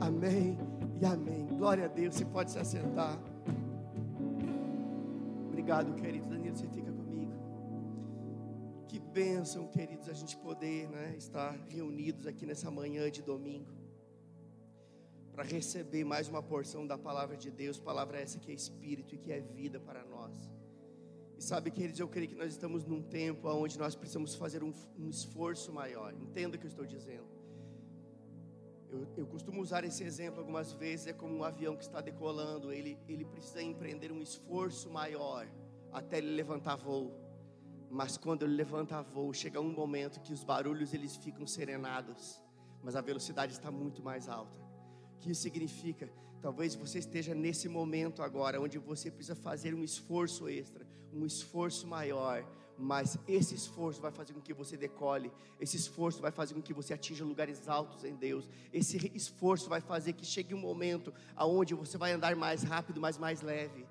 Amém e amém. Glória a Deus. Você pode se assentar. Obrigado, querido Danilo. Você fica comigo. Que bênção, queridos, a gente poder né, estar reunidos aqui nessa manhã de domingo para receber mais uma porção da palavra de Deus, palavra essa que é espírito e que é vida para nós. E sabe, queridos, eu creio que nós estamos num tempo onde nós precisamos fazer um, um esforço maior. Entenda o que eu estou dizendo. Eu, eu, costumo usar esse exemplo algumas vezes, é como um avião que está decolando, ele, ele precisa empreender um esforço maior até ele levantar voo. Mas quando ele levanta voo, chega um momento que os barulhos eles ficam serenados, mas a velocidade está muito mais alta. O que isso significa? Talvez você esteja nesse momento agora, onde você precisa fazer um esforço extra, um esforço maior, mas esse esforço vai fazer com que você decole, esse esforço vai fazer com que você atinja lugares altos em Deus, esse esforço vai fazer que chegue um momento aonde você vai andar mais rápido, mas mais leve.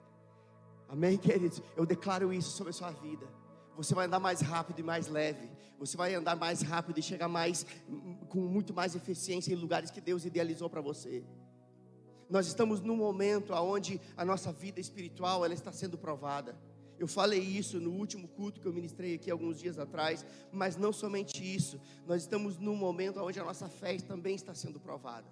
Amém, queridos? Eu declaro isso sobre a sua vida. Você vai andar mais rápido e mais leve. Você vai andar mais rápido e chegar mais com muito mais eficiência em lugares que Deus idealizou para você. Nós estamos num momento aonde a nossa vida espiritual ela está sendo provada. Eu falei isso no último culto que eu ministrei aqui alguns dias atrás, mas não somente isso. Nós estamos num momento onde a nossa fé também está sendo provada.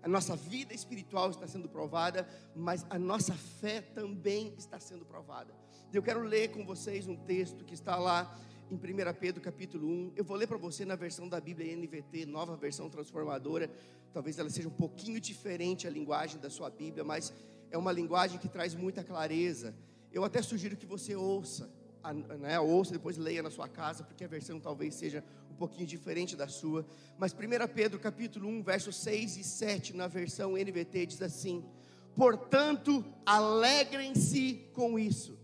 A nossa vida espiritual está sendo provada, mas a nossa fé também está sendo provada. Eu quero ler com vocês um texto que está lá em 1 Pedro capítulo 1. Eu vou ler para você na versão da Bíblia NVT, nova versão transformadora. Talvez ela seja um pouquinho diferente a linguagem da sua Bíblia, mas é uma linguagem que traz muita clareza. Eu até sugiro que você ouça, né, ouça depois leia na sua casa, porque a versão talvez seja um pouquinho diferente da sua. Mas 1 Pedro capítulo 1, versos 6 e 7 na versão NVT diz assim: "Portanto, alegrem-se com isso".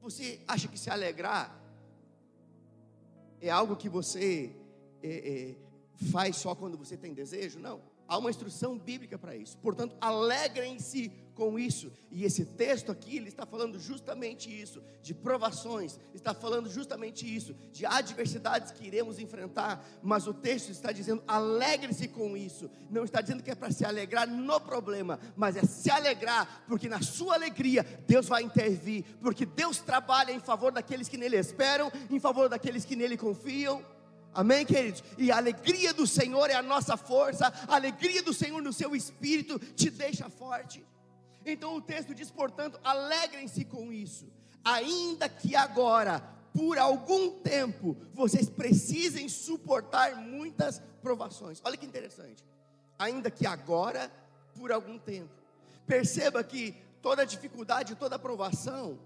Você acha que se alegrar é algo que você é, é, faz só quando você tem desejo? Não. Há uma instrução bíblica para isso. Portanto, alegrem-se com isso. E esse texto aqui, ele está falando justamente isso, de provações, está falando justamente isso, de adversidades que iremos enfrentar, mas o texto está dizendo: alegre-se com isso. Não está dizendo que é para se alegrar no problema, mas é se alegrar, porque na sua alegria Deus vai intervir, porque Deus trabalha em favor daqueles que nele esperam, em favor daqueles que nele confiam. Amém, queridos? E a alegria do Senhor é a nossa força, a alegria do Senhor no seu espírito te deixa forte. Então o texto diz, portanto, alegrem-se com isso, ainda que agora, por algum tempo, vocês precisem suportar muitas provações. Olha que interessante. Ainda que agora, por algum tempo. Perceba que toda dificuldade, toda provação,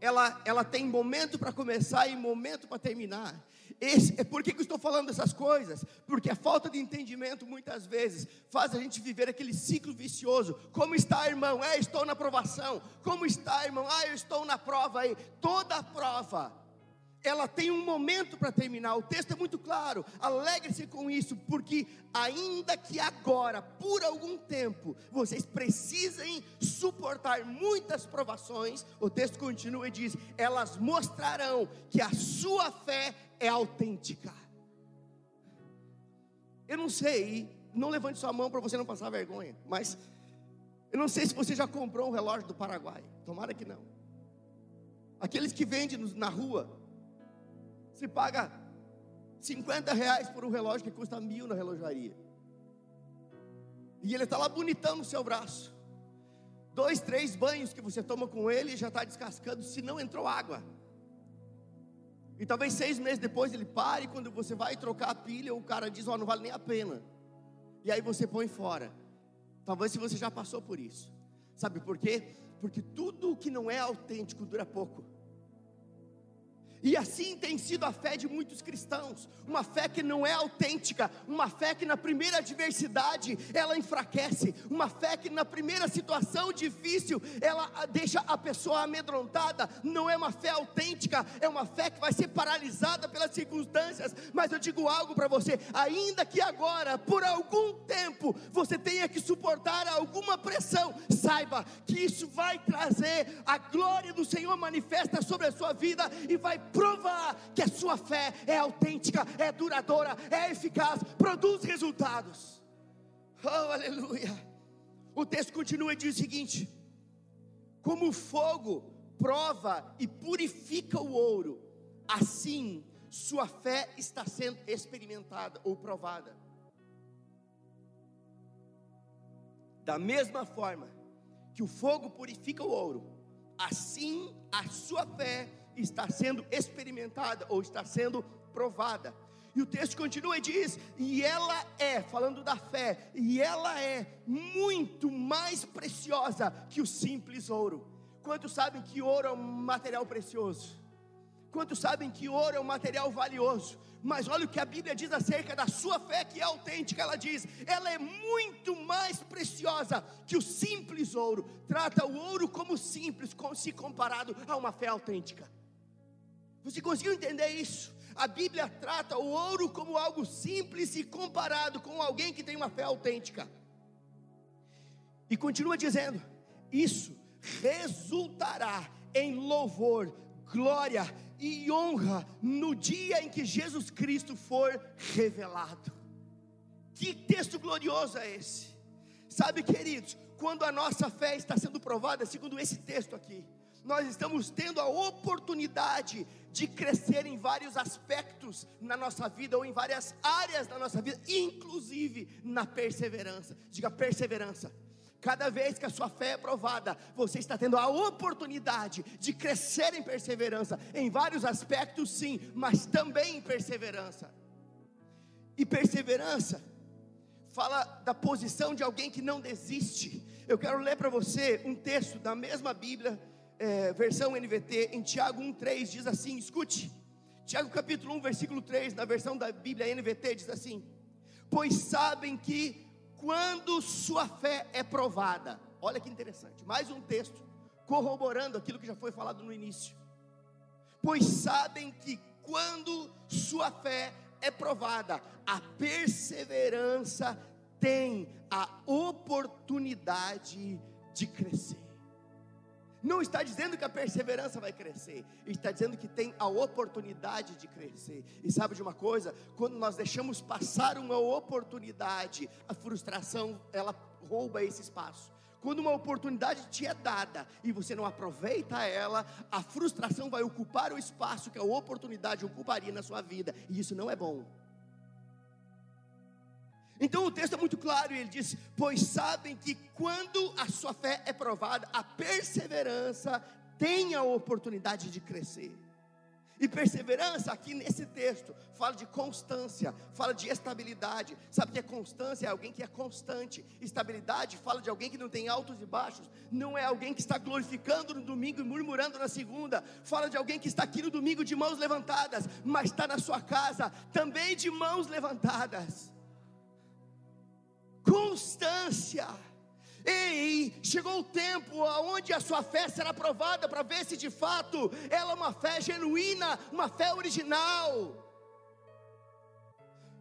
ela, ela tem momento para começar e momento para terminar. Esse, é por que, que eu estou falando dessas coisas? Porque a falta de entendimento muitas vezes faz a gente viver aquele ciclo vicioso. Como está, irmão? É, estou na provação. Como está, irmão? Ah, eu estou na prova aí. Toda prova ela tem um momento para terminar. O texto é muito claro. Alegre-se com isso, porque ainda que agora, por algum tempo, vocês precisem suportar muitas provações, o texto continua e diz: elas mostrarão que a sua fé é autêntica. Eu não sei, não levante sua mão para você não passar vergonha, mas eu não sei se você já comprou um relógio do Paraguai. Tomara que não. Aqueles que vendem na rua, se paga 50 reais por um relógio que custa mil na relojaria. E ele está lá bonitão no seu braço. Dois, três banhos que você toma com ele já está descascando se não entrou água. E talvez seis meses depois ele pare, quando você vai trocar a pilha, o cara diz, ó, oh, não vale nem a pena. E aí você põe fora. Talvez se você já passou por isso. Sabe por quê? Porque tudo que não é autêntico dura pouco. E assim tem sido a fé de muitos cristãos, uma fé que não é autêntica, uma fé que na primeira adversidade ela enfraquece, uma fé que na primeira situação difícil ela deixa a pessoa amedrontada, não é uma fé autêntica, é uma fé que vai ser paralisada pelas circunstâncias. Mas eu digo algo para você, ainda que agora, por algum tempo, você tenha que suportar alguma pressão, saiba que isso vai trazer a glória do Senhor manifesta sobre a sua vida e vai provar que a sua fé é autêntica, é duradoura, é eficaz, produz resultados. Oh, aleluia. O texto continua e diz o seguinte: Como o fogo prova e purifica o ouro, assim sua fé está sendo experimentada ou provada. Da mesma forma que o fogo purifica o ouro, assim a sua fé está sendo experimentada ou está sendo provada. E o texto continua e diz: e ela é, falando da fé, e ela é muito mais preciosa que o simples ouro. Quantos sabem que ouro é um material precioso? Quantos sabem que ouro é um material valioso? Mas olha o que a Bíblia diz acerca da sua fé que é autêntica. Ela diz: ela é muito mais preciosa que o simples ouro. Trata o ouro como simples, se comparado a uma fé autêntica. Você conseguiu entender isso? A Bíblia trata o ouro como algo simples e comparado com alguém que tem uma fé autêntica. E continua dizendo: isso resultará em louvor, glória e honra no dia em que Jesus Cristo for revelado. Que texto glorioso é esse? Sabe, queridos, quando a nossa fé está sendo provada, segundo esse texto aqui, nós estamos tendo a oportunidade de crescer em vários aspectos na nossa vida ou em várias áreas da nossa vida, inclusive na perseverança. Diga perseverança. Cada vez que a sua fé é provada, você está tendo a oportunidade de crescer em perseverança, em vários aspectos, sim, mas também em perseverança. E perseverança fala da posição de alguém que não desiste. Eu quero ler para você um texto da mesma Bíblia, é, versão NVT, em Tiago 1,3, diz assim: escute, Tiago capítulo 1, versículo 3, na versão da Bíblia NVT, diz assim: Pois sabem que quando sua fé é provada. Olha que interessante, mais um texto corroborando aquilo que já foi falado no início. Pois sabem que quando sua fé é provada, a perseverança tem a oportunidade de crescer. Não está dizendo que a perseverança vai crescer, está dizendo que tem a oportunidade de crescer. E sabe de uma coisa? Quando nós deixamos passar uma oportunidade, a frustração ela rouba esse espaço. Quando uma oportunidade te é dada e você não aproveita ela, a frustração vai ocupar o espaço que a oportunidade ocuparia na sua vida, e isso não é bom. Então o texto é muito claro ele diz: Pois sabem que quando a sua fé é provada, a perseverança tem a oportunidade de crescer. E perseverança, aqui nesse texto, fala de constância, fala de estabilidade. Sabe que é constância? É alguém que é constante. Estabilidade fala de alguém que não tem altos e baixos. Não é alguém que está glorificando no domingo e murmurando na segunda. Fala de alguém que está aqui no domingo de mãos levantadas, mas está na sua casa também de mãos levantadas constância. Ei, chegou o tempo onde a sua fé será provada para ver se de fato ela é uma fé genuína, uma fé original.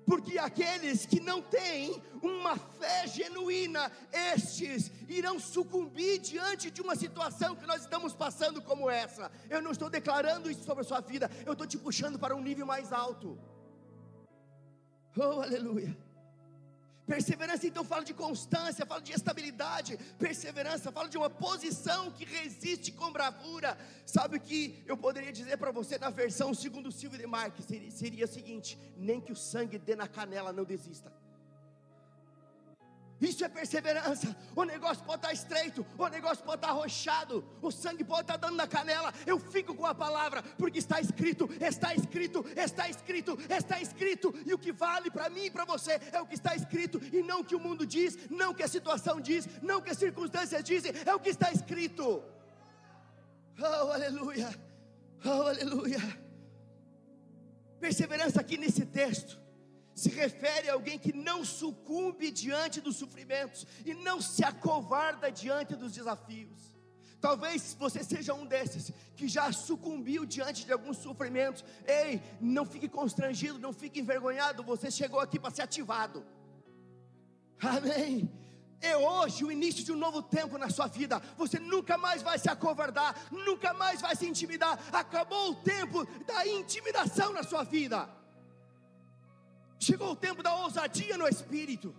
Porque aqueles que não têm uma fé genuína, estes irão sucumbir diante de uma situação que nós estamos passando como essa. Eu não estou declarando isso sobre a sua vida, eu estou te puxando para um nível mais alto. Oh, aleluia. Perseverança então fala de constância, fala de estabilidade. Perseverança fala de uma posição que resiste com bravura. Sabe o que eu poderia dizer para você na versão segundo Silvio de Marques? Seria, seria o seguinte: nem que o sangue dê na canela, não desista. Isso é perseverança. O negócio pode estar estreito, o negócio pode estar arrochado, o sangue pode estar dando na canela. Eu fico com a palavra, porque está escrito, está escrito, está escrito, está escrito. E o que vale para mim e para você é o que está escrito, e não o que o mundo diz, não o que a situação diz, não o que as circunstâncias dizem, é o que está escrito. Oh, aleluia, oh, aleluia. Perseverança aqui nesse texto se refere a alguém que não sucumbe diante dos sofrimentos e não se acovarda diante dos desafios. Talvez você seja um desses que já sucumbiu diante de alguns sofrimentos. Ei, não fique constrangido, não fique envergonhado. Você chegou aqui para ser ativado. Amém. É hoje o início de um novo tempo na sua vida. Você nunca mais vai se acovardar, nunca mais vai se intimidar. Acabou o tempo da intimidação na sua vida. Chegou o tempo da ousadia no espírito.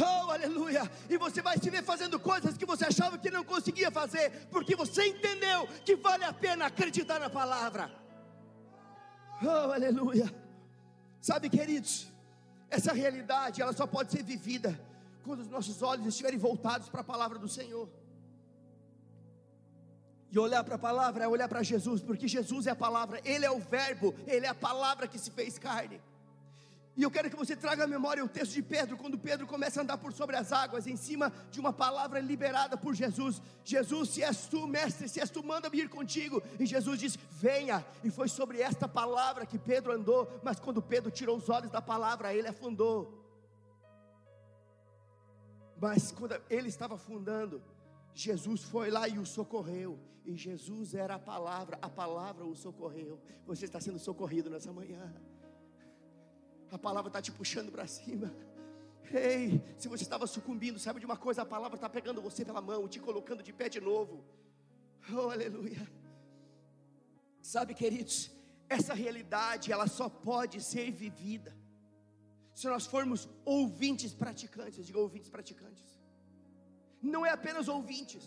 Oh, aleluia! E você vai se ver fazendo coisas que você achava que não conseguia fazer, porque você entendeu que vale a pena acreditar na palavra. Oh, aleluia! Sabe, queridos, essa realidade ela só pode ser vivida quando os nossos olhos estiverem voltados para a palavra do Senhor. E olhar para a palavra é olhar para Jesus, porque Jesus é a palavra, Ele é o Verbo, Ele é a palavra que se fez carne. E eu quero que você traga à memória o texto de Pedro, quando Pedro começa a andar por sobre as águas, em cima de uma palavra liberada por Jesus. Jesus, se és tu, mestre, se és tu, manda-me ir contigo. E Jesus diz: Venha. E foi sobre esta palavra que Pedro andou, mas quando Pedro tirou os olhos da palavra, ele afundou. Mas quando ele estava afundando, Jesus foi lá e o socorreu. E Jesus era a palavra, a palavra o socorreu. Você está sendo socorrido nessa manhã. A palavra está te puxando para cima. Ei, se você estava sucumbindo, sabe de uma coisa? A palavra está pegando você pela mão, te colocando de pé de novo. Oh, aleluia. Sabe, queridos, essa realidade ela só pode ser vivida se nós formos ouvintes praticantes. Diga ouvintes praticantes. Não é apenas ouvintes.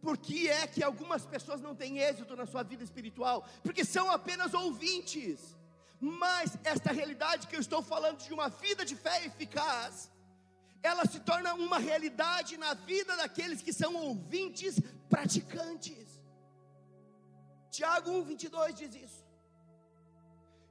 Por que é que algumas pessoas não têm êxito na sua vida espiritual? Porque são apenas ouvintes mas esta realidade que eu estou falando de uma vida de fé eficaz, ela se torna uma realidade na vida daqueles que são ouvintes praticantes. Tiago 1,22 diz isso.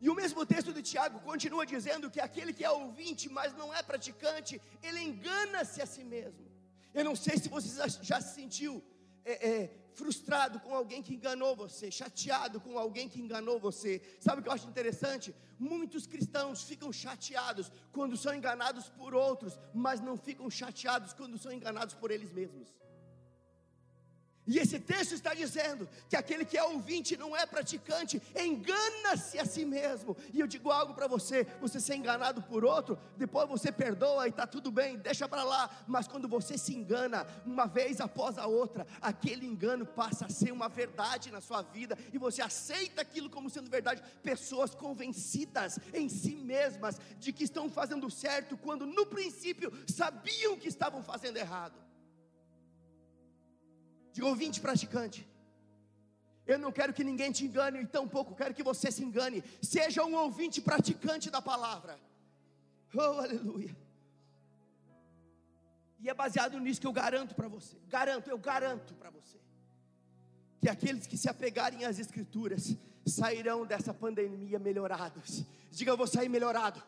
E o mesmo texto de Tiago continua dizendo que aquele que é ouvinte, mas não é praticante, ele engana-se a si mesmo. Eu não sei se você já se sentiu é, é, frustrado com alguém que enganou você, chateado com alguém que enganou você. Sabe o que eu acho interessante? Muitos cristãos ficam chateados quando são enganados por outros, mas não ficam chateados quando são enganados por eles mesmos. E esse texto está dizendo que aquele que é ouvinte não é praticante, engana-se a si mesmo. E eu digo algo para você: você ser enganado por outro, depois você perdoa e está tudo bem, deixa para lá. Mas quando você se engana, uma vez após a outra, aquele engano passa a ser uma verdade na sua vida e você aceita aquilo como sendo verdade. Pessoas convencidas em si mesmas de que estão fazendo certo, quando no princípio sabiam que estavam fazendo errado de ouvinte praticante. Eu não quero que ninguém te engane, e tampouco quero que você se engane. Seja um ouvinte praticante da palavra. Oh, aleluia. E é baseado nisso que eu garanto para você. Garanto, eu garanto para você. Que aqueles que se apegarem às Escrituras sairão dessa pandemia melhorados. Diga, eu vou sair melhorado.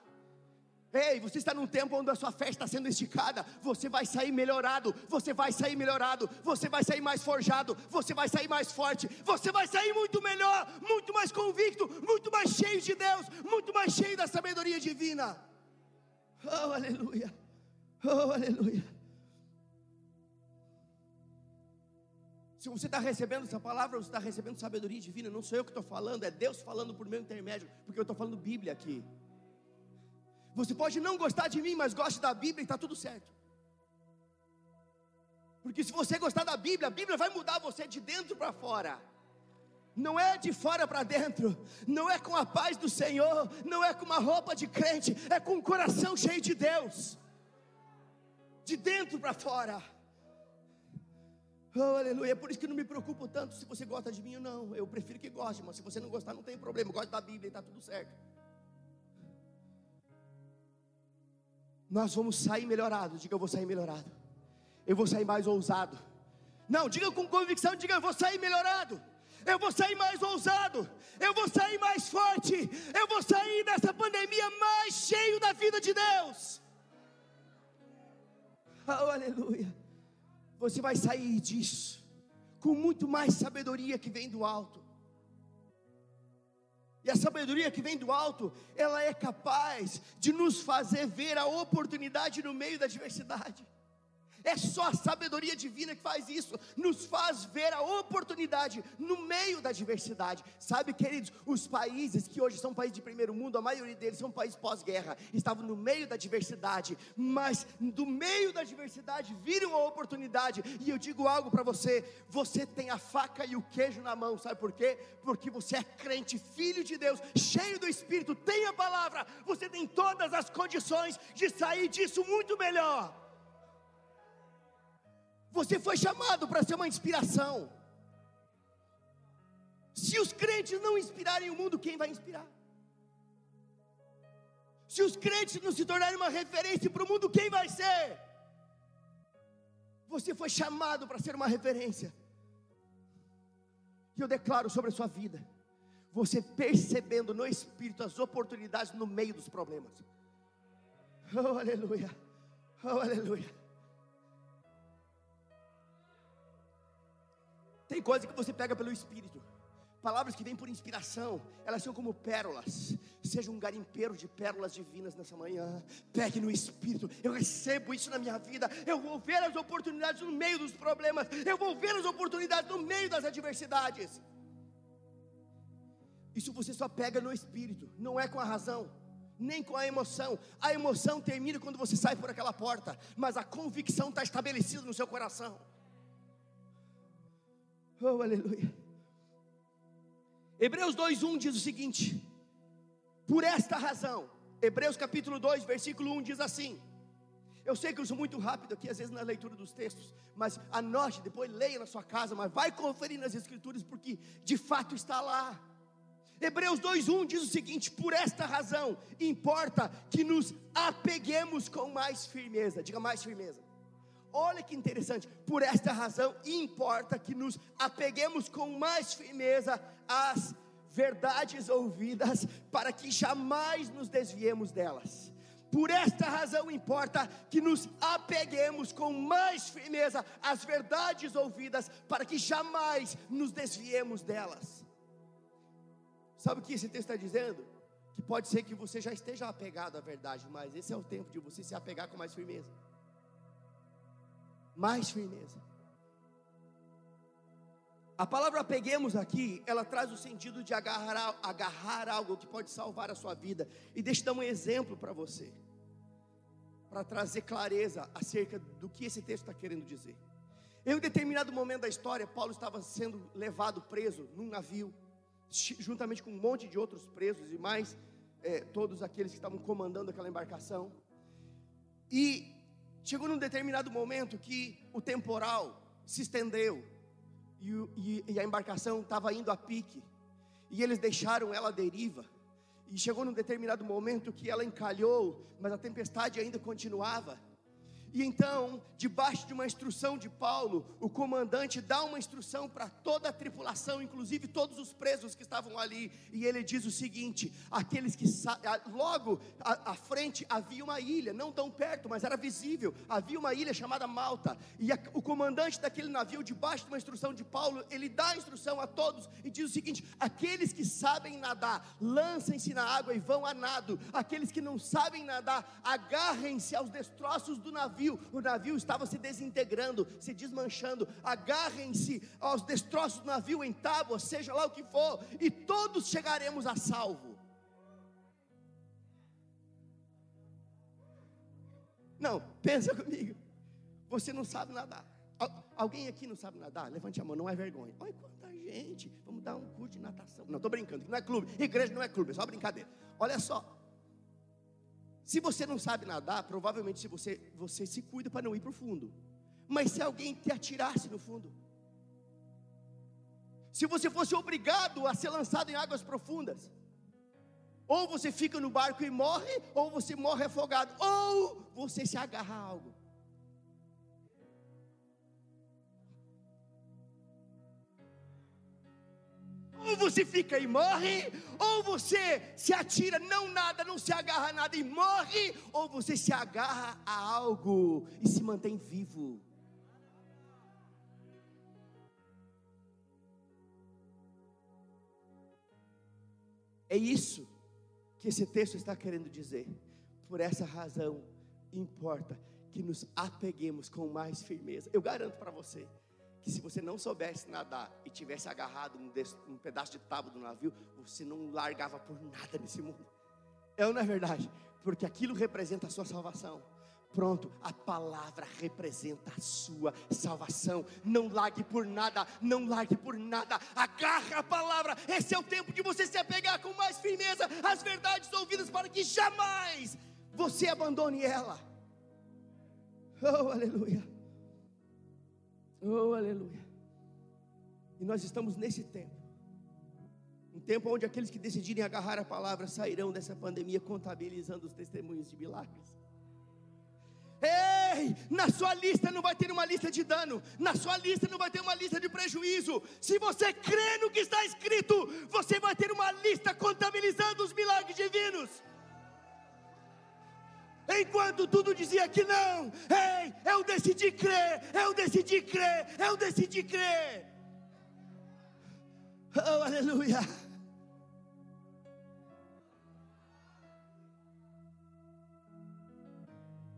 Ei, você está num tempo onde a sua fé está sendo esticada, você vai sair melhorado, você vai sair melhorado, você vai sair mais forjado, você vai sair mais forte, você vai sair muito melhor, muito mais convicto, muito mais cheio de Deus, muito mais cheio da sabedoria divina. Oh, aleluia! Oh, aleluia! Se você está recebendo essa palavra, você está recebendo sabedoria divina, não sou eu que estou falando, é Deus falando por meu intermédio, porque eu estou falando Bíblia aqui. Você pode não gostar de mim, mas goste da Bíblia e está tudo certo. Porque se você gostar da Bíblia, a Bíblia vai mudar você de dentro para fora. Não é de fora para dentro, não é com a paz do Senhor, não é com uma roupa de crente, é com um coração cheio de Deus. De dentro para fora. Oh, aleluia. É por isso que não me preocupo tanto se você gosta de mim ou não. Eu prefiro que goste, mas se você não gostar, não tem problema. Gosta da Bíblia e está tudo certo. Nós vamos sair melhorados. Diga, eu vou sair melhorado. Eu vou sair mais ousado. Não, diga com convicção, diga, eu vou sair melhorado. Eu vou sair mais ousado. Eu vou sair mais forte. Eu vou sair dessa pandemia mais cheio da vida de Deus. Oh, aleluia. Você vai sair disso com muito mais sabedoria que vem do alto. E a sabedoria que vem do alto, ela é capaz de nos fazer ver a oportunidade no meio da adversidade. É só a sabedoria divina que faz isso, nos faz ver a oportunidade no meio da diversidade. Sabe, queridos, os países que hoje são países de primeiro mundo, a maioria deles são países pós-guerra, estavam no meio da diversidade, mas do meio da diversidade viram a oportunidade. E eu digo algo para você: você tem a faca e o queijo na mão, sabe por quê? Porque você é crente, filho de Deus, cheio do Espírito, tem a palavra, você tem todas as condições de sair disso muito melhor. Você foi chamado para ser uma inspiração. Se os crentes não inspirarem o mundo, quem vai inspirar? Se os crentes não se tornarem uma referência para o mundo, quem vai ser? Você foi chamado para ser uma referência. E eu declaro sobre a sua vida, você percebendo no Espírito as oportunidades no meio dos problemas. Oh, aleluia. Oh, aleluia. Tem coisa que você pega pelo Espírito. Palavras que vêm por inspiração, elas são como pérolas. Seja um garimpeiro de pérolas divinas nessa manhã. Pegue no Espírito. Eu recebo isso na minha vida. Eu vou ver as oportunidades no meio dos problemas. Eu vou ver as oportunidades no meio das adversidades. Isso você só pega no Espírito, não é com a razão nem com a emoção. A emoção termina quando você sai por aquela porta, mas a convicção está estabelecida no seu coração. Oh, aleluia. Hebreus 2:1 diz o seguinte: Por esta razão, Hebreus capítulo 2, versículo 1 diz assim: Eu sei que eu sou muito rápido aqui, às vezes na leitura dos textos, mas anote, depois leia na sua casa, mas vai conferir nas escrituras, porque de fato está lá. Hebreus 2:1 diz o seguinte: Por esta razão importa que nos apeguemos com mais firmeza. Diga mais firmeza. Olha que interessante, por esta razão importa que nos apeguemos com mais firmeza às verdades ouvidas, para que jamais nos desviemos delas. Por esta razão importa que nos apeguemos com mais firmeza às verdades ouvidas, para que jamais nos desviemos delas. Sabe o que esse texto está dizendo? Que pode ser que você já esteja apegado à verdade, mas esse é o tempo de você se apegar com mais firmeza mais firmeza. A palavra apeguemos aqui, ela traz o sentido de agarrar, agarrar algo que pode salvar a sua vida. E deixa eu dar um exemplo para você, para trazer clareza acerca do que esse texto está querendo dizer. Em um determinado momento da história, Paulo estava sendo levado preso num navio, juntamente com um monte de outros presos e mais é, todos aqueles que estavam comandando aquela embarcação. E Chegou num determinado momento que o temporal se estendeu e, e, e a embarcação estava indo a pique e eles deixaram ela à deriva. E chegou num determinado momento que ela encalhou, mas a tempestade ainda continuava. E então, debaixo de uma instrução de Paulo, o comandante dá uma instrução para toda a tripulação, inclusive todos os presos que estavam ali, e ele diz o seguinte: aqueles que logo à, frente havia uma ilha, não tão perto, mas era visível, havia uma ilha chamada Malta, e a, o comandante daquele navio, debaixo de uma instrução de Paulo, ele dá a instrução a todos e diz o seguinte: aqueles que sabem nadar, lancem-se na água e vão a nado, aqueles que não sabem nadar, agarrem-se aos destroços do navio navio, o navio estava se desintegrando, se desmanchando. Agarrem-se aos destroços do navio em tábuas, seja lá o que for, e todos chegaremos a salvo. Não, pensa comigo. Você não sabe nadar. Alguém aqui não sabe nadar? Levante a mão, não é vergonha. Olha quanta gente. Vamos dar um curso de natação. Não, estou brincando, não é clube. Igreja não é clube, é só brincadeira. Olha só. Se você não sabe nadar, provavelmente você, você se cuida para não ir para o fundo. Mas se alguém te atirasse no fundo, se você fosse obrigado a ser lançado em águas profundas, ou você fica no barco e morre, ou você morre afogado, ou você se agarra a algo. Ou você fica e morre, ou você se atira, não nada, não se agarra a nada e morre, ou você se agarra a algo e se mantém vivo. É isso que esse texto está querendo dizer. Por essa razão, importa que nos apeguemos com mais firmeza. Eu garanto para você que se você não soubesse nadar e tivesse agarrado um, desse, um pedaço de tábua do navio, você não largava por nada nesse mundo. É ou não é verdade? Porque aquilo representa a sua salvação. Pronto, a palavra representa a sua salvação. Não largue por nada, não largue por nada. Agarra a palavra. Esse é o tempo de você se apegar com mais firmeza às verdades ouvidas para que jamais você abandone ela. Oh, aleluia. Oh, aleluia. E nós estamos nesse tempo. Um tempo onde aqueles que decidirem agarrar a palavra sairão dessa pandemia contabilizando os testemunhos de milagres. Ei, na sua lista não vai ter uma lista de dano, na sua lista não vai ter uma lista de prejuízo. Se você crê no que está escrito, você vai ter uma lista contabilizando os milagres divinos. Enquanto tudo dizia que não, ei, eu decidi crer, eu decidi crer, eu decidi crer. Oh, aleluia.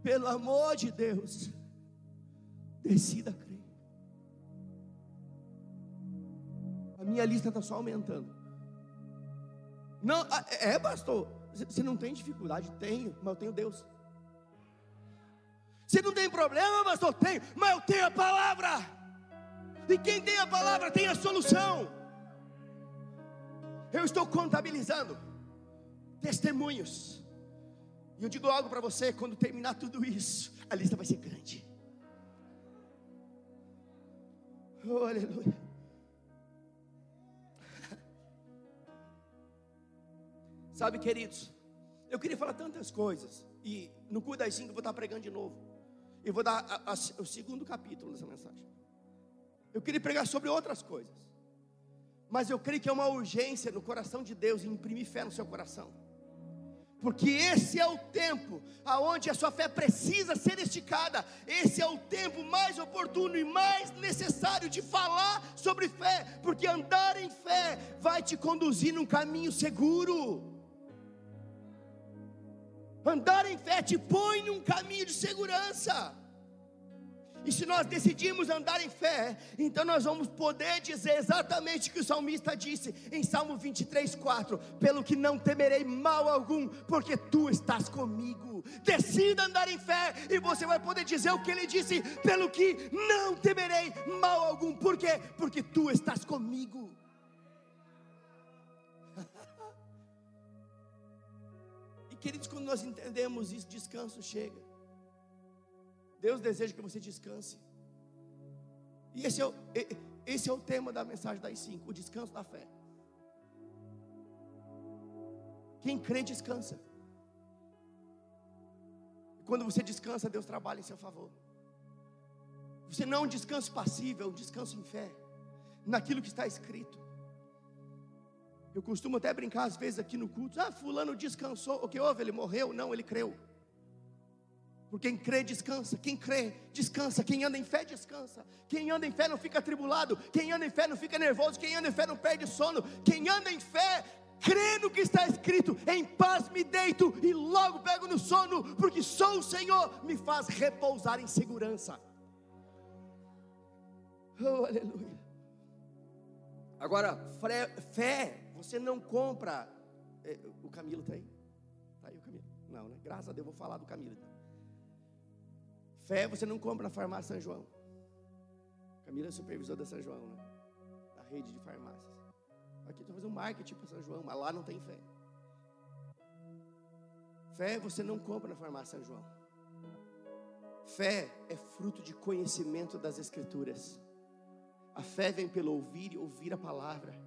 Pelo amor de Deus, decida crer. A minha lista está só aumentando. Não, é, pastor. Você não tem dificuldade? Tenho, mas eu tenho Deus. Você não tem problema, pastor? Tenho, mas eu tenho a palavra. E quem tem a palavra tem a solução. Eu estou contabilizando testemunhos. E eu digo algo para você: quando terminar tudo isso, a lista vai ser grande. Oh, aleluia. Sabe, queridos, eu queria falar tantas coisas, e no cu das cinco eu vou estar pregando de novo. E vou dar a, a, o segundo capítulo dessa mensagem. Eu queria pregar sobre outras coisas. Mas eu creio que é uma urgência no coração de Deus em imprimir fé no seu coração. Porque esse é o tempo aonde a sua fé precisa ser esticada. Esse é o tempo mais oportuno e mais necessário de falar sobre fé, porque andar em fé vai te conduzir num caminho seguro. Andar em fé te põe num caminho de segurança. E se nós decidimos andar em fé, então nós vamos poder dizer exatamente o que o salmista disse em Salmo 23, 4: Pelo que não temerei mal algum, porque tu estás comigo. Decida andar em fé, e você vai poder dizer o que ele disse: Pelo que não temerei mal algum, por quê? Porque tu estás comigo. Queridos, quando nós entendemos isso, descanso chega. Deus deseja que você descanse. E esse é o, esse é o tema da mensagem das cinco: o descanso da fé. Quem crê, descansa. Quando você descansa, Deus trabalha em seu favor. Você não é um descanso passivo, é um descanso em fé, naquilo que está escrito. Eu costumo até brincar às vezes aqui no culto. Ah, fulano descansou. O que houve? Ele morreu? Não, ele creu. Porque quem crê descansa, quem crê descansa, quem anda em fé descansa, quem anda em fé não fica atribulado, quem anda em fé não fica nervoso, quem anda em fé não perde sono, quem anda em fé crê no que está escrito, em paz me deito e logo pego no sono, porque só o Senhor me faz repousar em segurança. Oh, aleluia. Agora, fé você não compra. É, o Camilo está aí? Está aí o Camilo? Não, né? Graças a Deus, vou falar do Camilo. Então. Fé você não compra na farmácia São João. Camilo é supervisor da São João, né? Da rede de farmácias. Aqui estou fazendo marketing para São João, mas lá não tem fé. Fé você não compra na farmácia São João. Fé é fruto de conhecimento das Escrituras. A fé vem pelo ouvir e ouvir a palavra.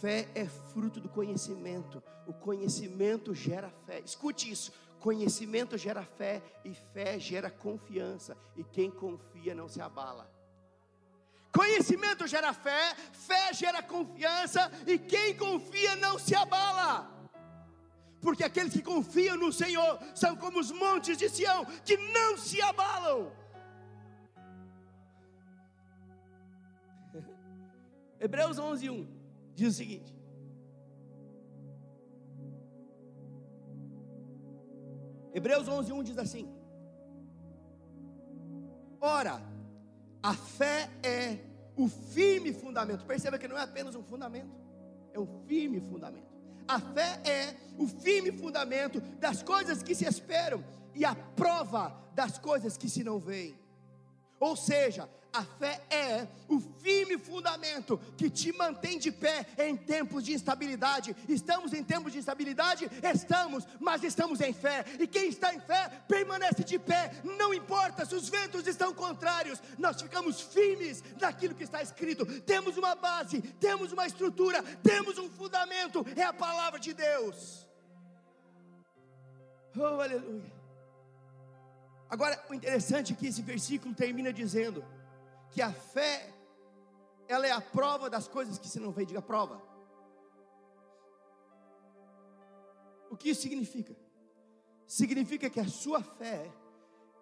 Fé é fruto do conhecimento. O conhecimento gera fé. Escute isso. Conhecimento gera fé e fé gera confiança. E quem confia não se abala. Conhecimento gera fé, fé gera confiança e quem confia não se abala. Porque aqueles que confiam no Senhor são como os montes de Sião que não se abalam. Hebreus 11, 1 diz o seguinte: Hebreus 11, 1 diz assim: Ora, a fé é o firme fundamento. Perceba que não é apenas um fundamento, é um firme fundamento. A fé é o firme fundamento das coisas que se esperam e a prova das coisas que se não veem. Ou seja, a fé é o firme fundamento que te mantém de pé em tempos de instabilidade. Estamos em tempos de instabilidade? Estamos, mas estamos em fé. E quem está em fé permanece de pé. Não importa se os ventos estão contrários, nós ficamos firmes naquilo que está escrito. Temos uma base, temos uma estrutura, temos um fundamento. É a palavra de Deus. Oh, aleluia. Agora, o interessante é que esse versículo termina dizendo que a fé, ela é a prova das coisas que você não vê, diga prova. O que isso significa? Significa que a sua fé,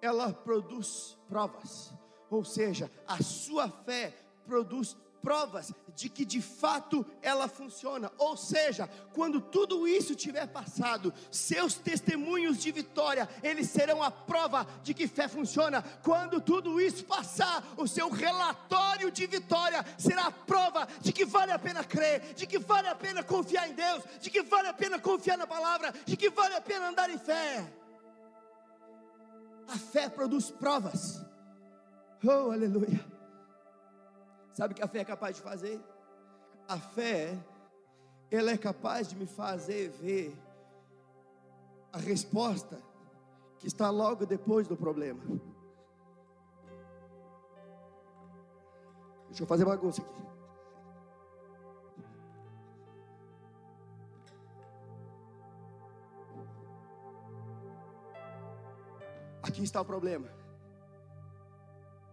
ela produz provas, ou seja, a sua fé produz provas de que de fato ela funciona. Ou seja, quando tudo isso tiver passado, seus testemunhos de vitória, eles serão a prova de que fé funciona. Quando tudo isso passar, o seu relatório de vitória será a prova de que vale a pena crer, de que vale a pena confiar em Deus, de que vale a pena confiar na palavra, de que vale a pena andar em fé. A fé produz provas. Oh, aleluia. Sabe o que a fé é capaz de fazer? A fé, ela é capaz de me fazer ver a resposta que está logo depois do problema. Deixa eu fazer bagunça aqui. Aqui está o problema.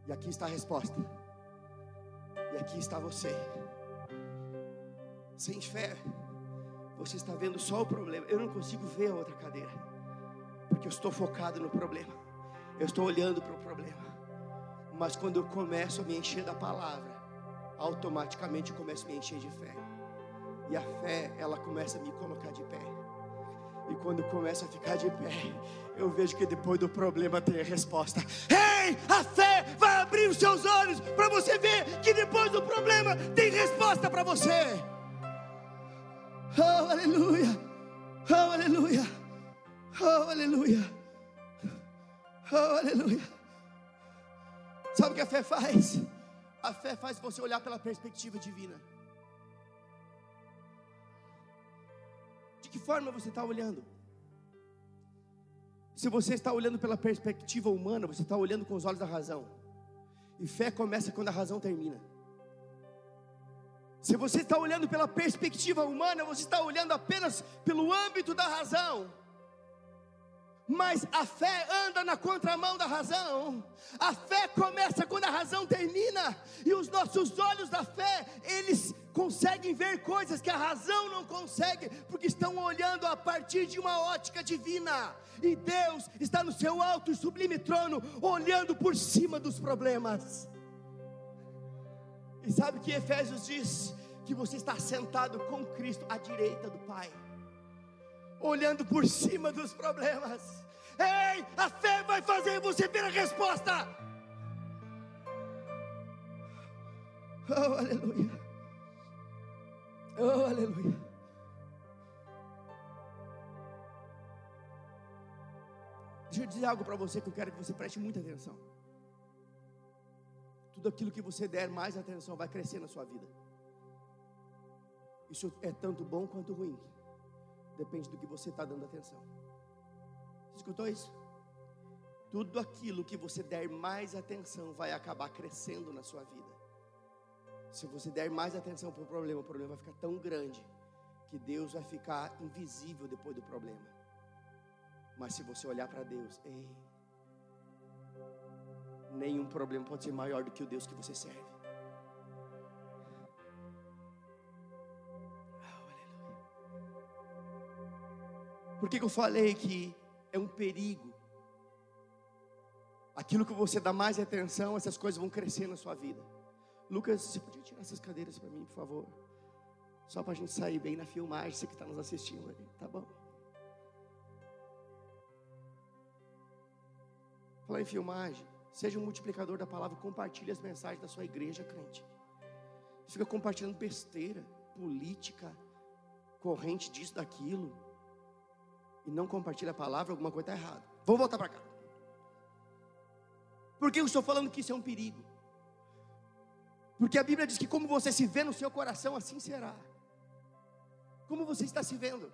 E aqui está a resposta. E aqui está você. Sem fé, você está vendo só o problema. Eu não consigo ver a outra cadeira, porque eu estou focado no problema. Eu estou olhando para o problema. Mas quando eu começo a me encher da palavra, automaticamente eu começo a me encher de fé. E a fé, ela começa a me colocar de pé. E quando começa a ficar de pé, eu vejo que depois do problema tem a resposta. Ei, a fé vai abrir os seus olhos para você ver que depois do problema tem resposta para você. Oh, aleluia. Oh, aleluia. Oh, aleluia. Oh, aleluia. Sabe o que a fé faz? A fé faz você olhar pela perspectiva divina. Que forma você está olhando? Se você está olhando pela perspectiva humana, você está olhando com os olhos da razão. E fé começa quando a razão termina. Se você está olhando pela perspectiva humana, você está olhando apenas pelo âmbito da razão. Mas a fé anda na contramão da razão. A fé começa quando a razão termina. E os nossos olhos da fé, eles conseguem ver coisas que a razão não consegue, porque estão olhando a partir de uma ótica divina. E Deus está no seu alto e sublime trono, olhando por cima dos problemas. E sabe que Efésios diz? Que você está sentado com Cristo à direita do Pai, olhando por cima dos problemas. Ei, a fé vai fazer você ver a resposta. Oh, aleluia. Oh, aleluia. Deixa eu dizer algo para você que eu quero que você preste muita atenção. Tudo aquilo que você der mais atenção vai crescer na sua vida. Isso é tanto bom quanto ruim. Depende do que você está dando atenção. Você escutou isso? Tudo aquilo que você der mais atenção vai acabar crescendo na sua vida. Se você der mais atenção para o problema, o problema vai ficar tão grande que Deus vai ficar invisível depois do problema. Mas se você olhar para Deus, ei, nenhum problema pode ser maior do que o Deus que você serve. Por que, que eu falei que é um perigo? Aquilo que você dá mais atenção, essas coisas vão crescer na sua vida. Lucas, você podia tirar essas cadeiras para mim, por favor? Só para a gente sair bem na filmagem, você que está nos assistindo aí, tá bom? Falar em filmagem. Seja um multiplicador da palavra, compartilhe as mensagens da sua igreja, crente. Fica compartilhando besteira, política, corrente disso, daquilo. E não compartilha a palavra, alguma coisa está errada. Vou voltar para cá. Por que eu estou falando que isso é um perigo? Porque a Bíblia diz que como você se vê no seu coração, assim será. Como você está se vendo?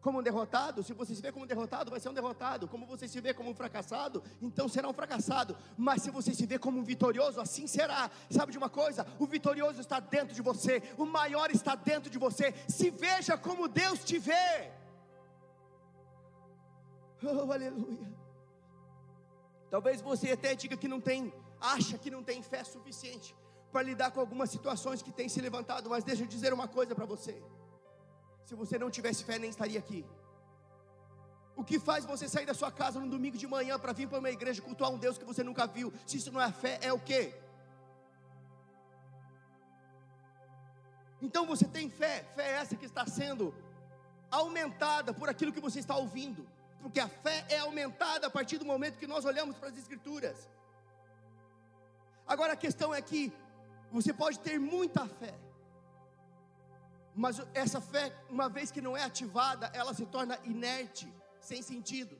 como um derrotado, se você se vê como um derrotado, vai ser um derrotado. Como você se vê como um fracassado, então será um fracassado. Mas se você se vê como um vitorioso, assim será. Sabe de uma coisa? O vitorioso está dentro de você, o maior está dentro de você. Se veja como Deus te vê. Oh, aleluia. Talvez você até diga que não tem, acha que não tem fé suficiente para lidar com algumas situações que têm se levantado, mas deixa eu dizer uma coisa para você. Se você não tivesse fé, nem estaria aqui. O que faz você sair da sua casa no domingo de manhã para vir para uma igreja cultuar um Deus que você nunca viu? Se isso não é fé, é o quê? Então você tem fé, fé é essa que está sendo aumentada por aquilo que você está ouvindo, porque a fé é aumentada a partir do momento que nós olhamos para as Escrituras. Agora a questão é que você pode ter muita fé, mas essa fé, uma vez que não é ativada, ela se torna inerte, sem sentido.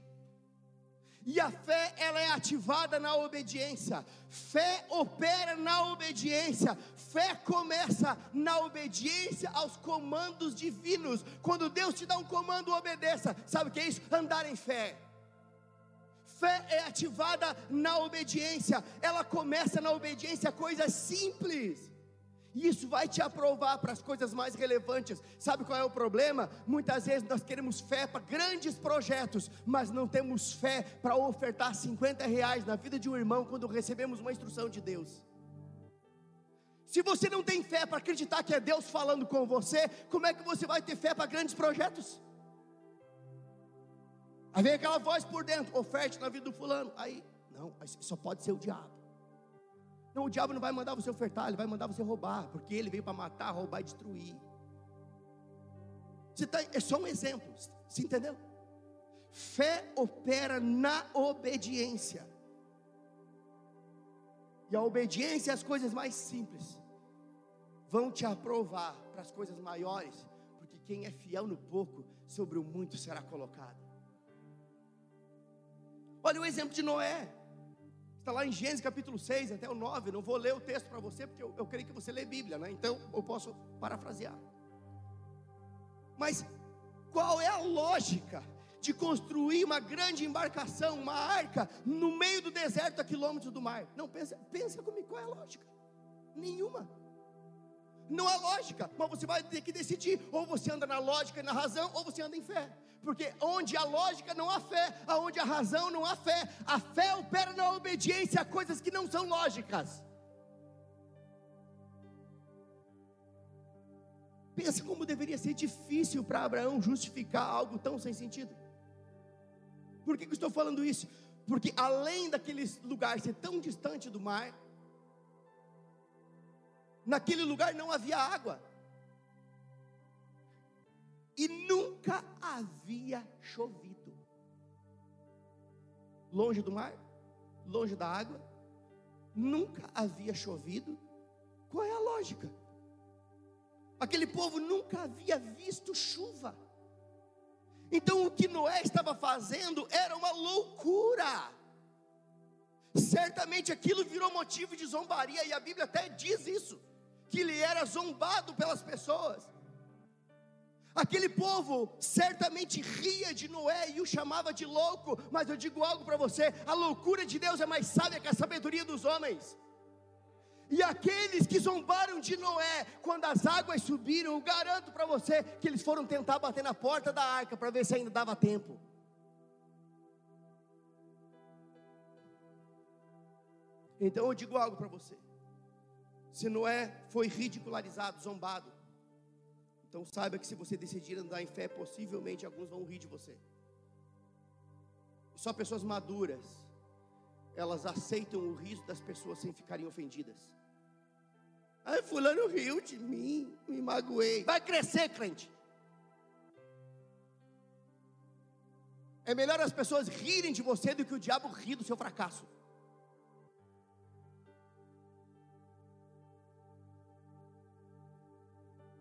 E a fé, ela é ativada na obediência. Fé opera na obediência. Fé começa na obediência aos comandos divinos. Quando Deus te dá um comando, obedeça. Sabe o que é isso? Andar em fé. Fé é ativada na obediência. Ela começa na obediência, coisas simples. E isso vai te aprovar para as coisas mais relevantes. Sabe qual é o problema? Muitas vezes nós queremos fé para grandes projetos, mas não temos fé para ofertar 50 reais na vida de um irmão quando recebemos uma instrução de Deus. Se você não tem fé para acreditar que é Deus falando com você, como é que você vai ter fé para grandes projetos? Aí vem aquela voz por dentro, oferte na vida do fulano. Aí, não, só pode ser o diabo. Não, o diabo não vai mandar você ofertar, ele vai mandar você roubar, porque ele veio para matar, roubar e destruir. Você tá, é só um exemplo, você entendeu? Fé opera na obediência. E a obediência às coisas mais simples vão te aprovar para as coisas maiores, porque quem é fiel no pouco, sobre o muito será colocado. Olha o exemplo de Noé. Está lá em Gênesis capítulo 6 até o 9. Não vou ler o texto para você, porque eu, eu creio que você lê Bíblia, né? Então eu posso parafrasear. Mas qual é a lógica de construir uma grande embarcação, uma arca, no meio do deserto a quilômetros do mar? Não, pensa, pensa comigo, qual é a lógica? Nenhuma. Não há lógica, mas você vai ter que decidir: ou você anda na lógica e na razão, ou você anda em fé porque onde há lógica não há fé, aonde há razão não há fé. A fé opera na obediência a coisas que não são lógicas. Pensa como deveria ser difícil para Abraão justificar algo tão sem sentido. Por que, que eu estou falando isso? Porque além daquele lugar ser tão distante do mar, naquele lugar não havia água e nunca havia chovido. Longe do mar, longe da água, nunca havia chovido. Qual é a lógica? Aquele povo nunca havia visto chuva. Então o que Noé estava fazendo era uma loucura. Certamente aquilo virou motivo de zombaria, e a Bíblia até diz isso: que ele era zombado pelas pessoas. Aquele povo certamente ria de Noé e o chamava de louco, mas eu digo algo para você: a loucura de Deus é mais sábia que a sabedoria dos homens. E aqueles que zombaram de Noé, quando as águas subiram, eu garanto para você que eles foram tentar bater na porta da arca para ver se ainda dava tempo. Então eu digo algo para você: se Noé foi ridicularizado, zombado, então saiba que se você decidir andar em fé, possivelmente alguns vão rir de você. Só pessoas maduras, elas aceitam o riso das pessoas sem ficarem ofendidas. Ai, fulano riu de mim, me magoei. Vai crescer, crente. É melhor as pessoas rirem de você do que o diabo rir do seu fracasso.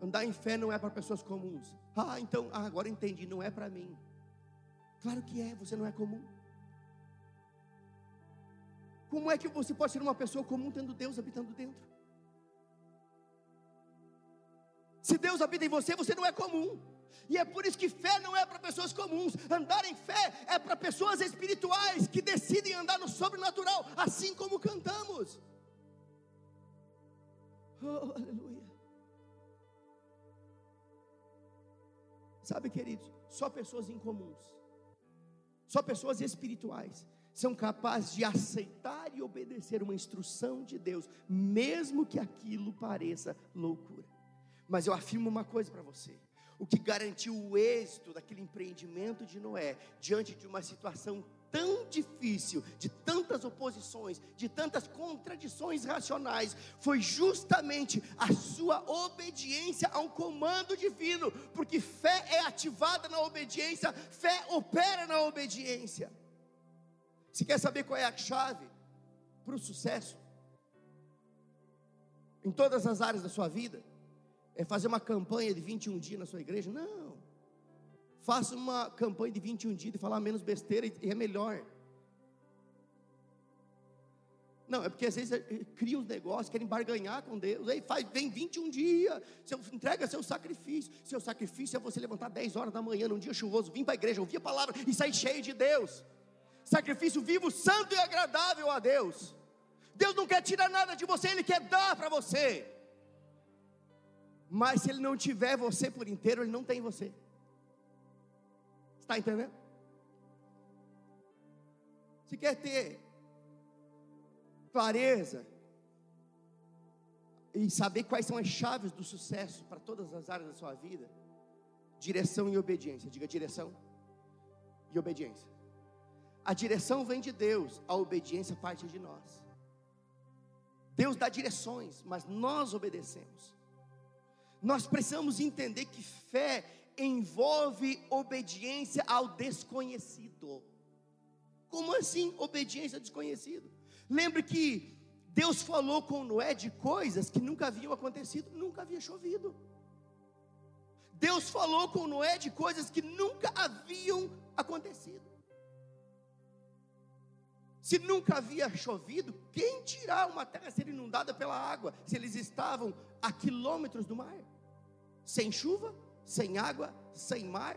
Andar em fé não é para pessoas comuns. Ah, então, ah, agora entendi, não é para mim. Claro que é, você não é comum. Como é que você pode ser uma pessoa comum tendo Deus habitando dentro? Se Deus habita em você, você não é comum. E é por isso que fé não é para pessoas comuns. Andar em fé é para pessoas espirituais que decidem andar no sobrenatural, assim como cantamos. Oh, aleluia. Sabe, queridos, só pessoas incomuns, só pessoas espirituais são capazes de aceitar e obedecer uma instrução de Deus, mesmo que aquilo pareça loucura. Mas eu afirmo uma coisa para você: o que garantiu o êxito daquele empreendimento de Noé, diante de uma situação tão difícil, de tantas oposições, de tantas contradições racionais, foi justamente a sua obediência a um comando divino, porque fé é ativada na obediência, fé opera na obediência. Se quer saber qual é a chave para o sucesso em todas as áreas da sua vida? É fazer uma campanha de 21 dias na sua igreja? Não. Faça uma campanha de 21 dias de falar menos besteira e é melhor. Não, é porque às vezes eh, cria uns negócios, querem barganhar com Deus. Aí faz, vem 21 dias, seu, entrega seu sacrifício. Seu sacrifício é você levantar 10 horas da manhã num dia chuvoso, vir para a igreja, ouvir a palavra e sair cheio de Deus. Sacrifício vivo, santo e agradável a Deus. Deus não quer tirar nada de você, Ele quer dar para você. Mas se Ele não tiver você por inteiro, Ele não tem você. Está entendendo? Se quer ter clareza e saber quais são as chaves do sucesso para todas as áreas da sua vida, direção e obediência. Diga direção e obediência. A direção vem de Deus, a obediência parte de nós. Deus dá direções, mas nós obedecemos. Nós precisamos entender que fé envolve obediência ao desconhecido. Como assim obediência ao desconhecido? Lembre que Deus falou com Noé de coisas que nunca haviam acontecido, nunca havia chovido. Deus falou com Noé de coisas que nunca haviam acontecido. Se nunca havia chovido, quem dirá uma terra ser inundada pela água, se eles estavam a quilômetros do mar? Sem chuva, sem água, sem mar,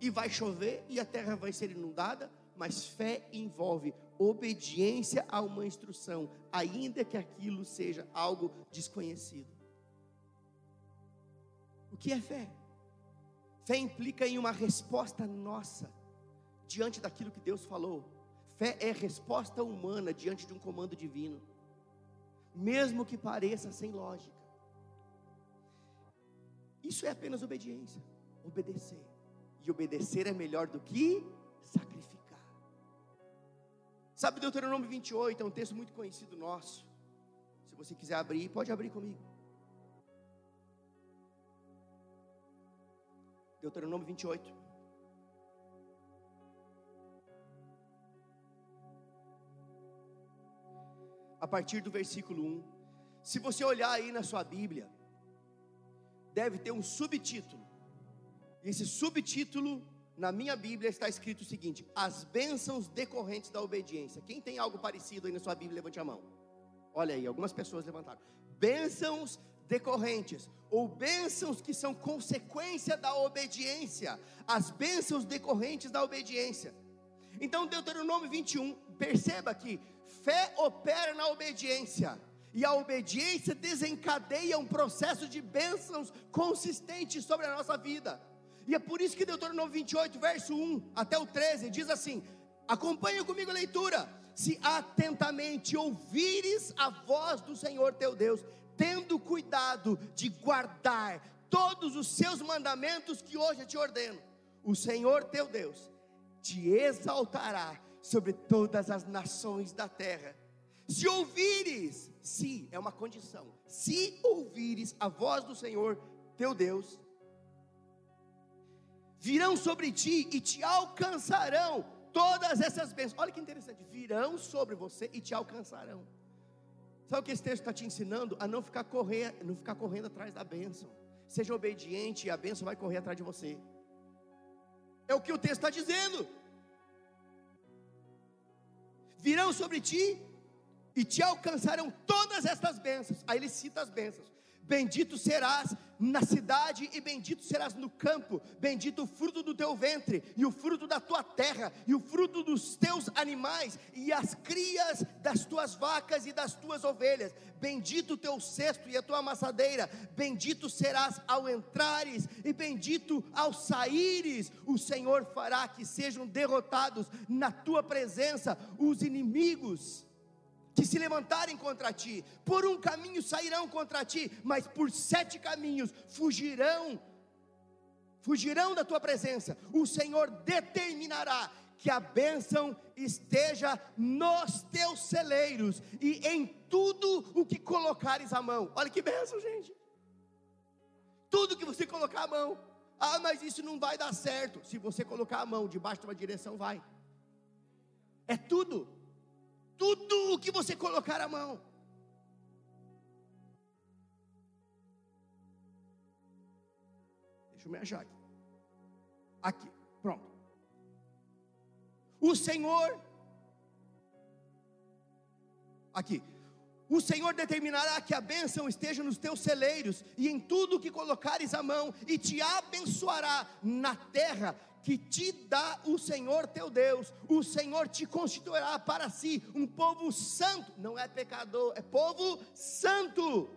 e vai chover e a terra vai ser inundada, mas fé envolve obediência a uma instrução, ainda que aquilo seja algo desconhecido. O que é fé? Fé implica em uma resposta nossa diante daquilo que Deus falou. Fé é resposta humana diante de um comando divino, mesmo que pareça sem lógica. Isso é apenas obediência. Obedecer. E obedecer é melhor do que sacrificar. Sabe Deuteronômio 28 é um texto muito conhecido nosso. Se você quiser abrir, pode abrir comigo. Deuteronômio 28. A partir do versículo 1. Se você olhar aí na sua Bíblia, deve ter um subtítulo. Esse subtítulo, na minha Bíblia, está escrito o seguinte: As bênçãos decorrentes da obediência. Quem tem algo parecido aí na sua Bíblia, levante a mão. Olha aí, algumas pessoas levantaram. Bênçãos decorrentes, ou bênçãos que são consequência da obediência. As bênçãos decorrentes da obediência. Então, Deuteronômio 21, perceba que fé opera na obediência e a obediência desencadeia um processo de bênçãos consistente sobre a nossa vida. E é por isso que Deuteronômio 28, verso 1 até o 13, diz assim: acompanhe comigo a leitura. Se atentamente ouvires a voz do Senhor teu Deus, tendo cuidado de guardar todos os seus mandamentos que hoje eu te ordeno, o Senhor teu Deus te exaltará sobre todas as nações da terra. Se ouvires se é uma condição. Se ouvires a voz do Senhor teu Deus, virão sobre ti e te alcançarão todas essas bênçãos. Olha que interessante, virão sobre você e te alcançarão. Sabe o que esse texto está te ensinando? A não ficar correndo, não ficar correndo atrás da bênção. seja obediente e a bênção vai correr atrás de você. É o que o texto está dizendo. Virão sobre ti e te alcançarão todas estas bênçãos. Aí ele cita as bênçãos. Bendito serás na cidade e bendito serás no campo, bendito o fruto do teu ventre, e o fruto da tua terra, e o fruto dos teus animais, e as crias das tuas vacas e das tuas ovelhas, bendito o teu cesto e a tua amassadeira, bendito serás ao entrares, e bendito ao saíres, o Senhor fará que sejam derrotados na tua presença os inimigos que se levantarem contra ti, por um caminho sairão contra ti, mas por sete caminhos fugirão, fugirão da tua presença. O Senhor determinará que a bênção esteja nos teus celeiros e em tudo o que colocares a mão. Olha que bênção, gente. Tudo que você colocar a mão. Ah, mas isso não vai dar certo. Se você colocar a mão debaixo de uma direção, vai. É tudo tudo o que você colocar a mão. Deixa eu me achar aqui. Aqui, pronto. O Senhor, aqui, o Senhor determinará que a bênção esteja nos teus celeiros e em tudo que colocares a mão, e te abençoará na terra que te dá o Senhor teu Deus, o Senhor te constituirá para si um povo santo, não é pecador, é povo santo.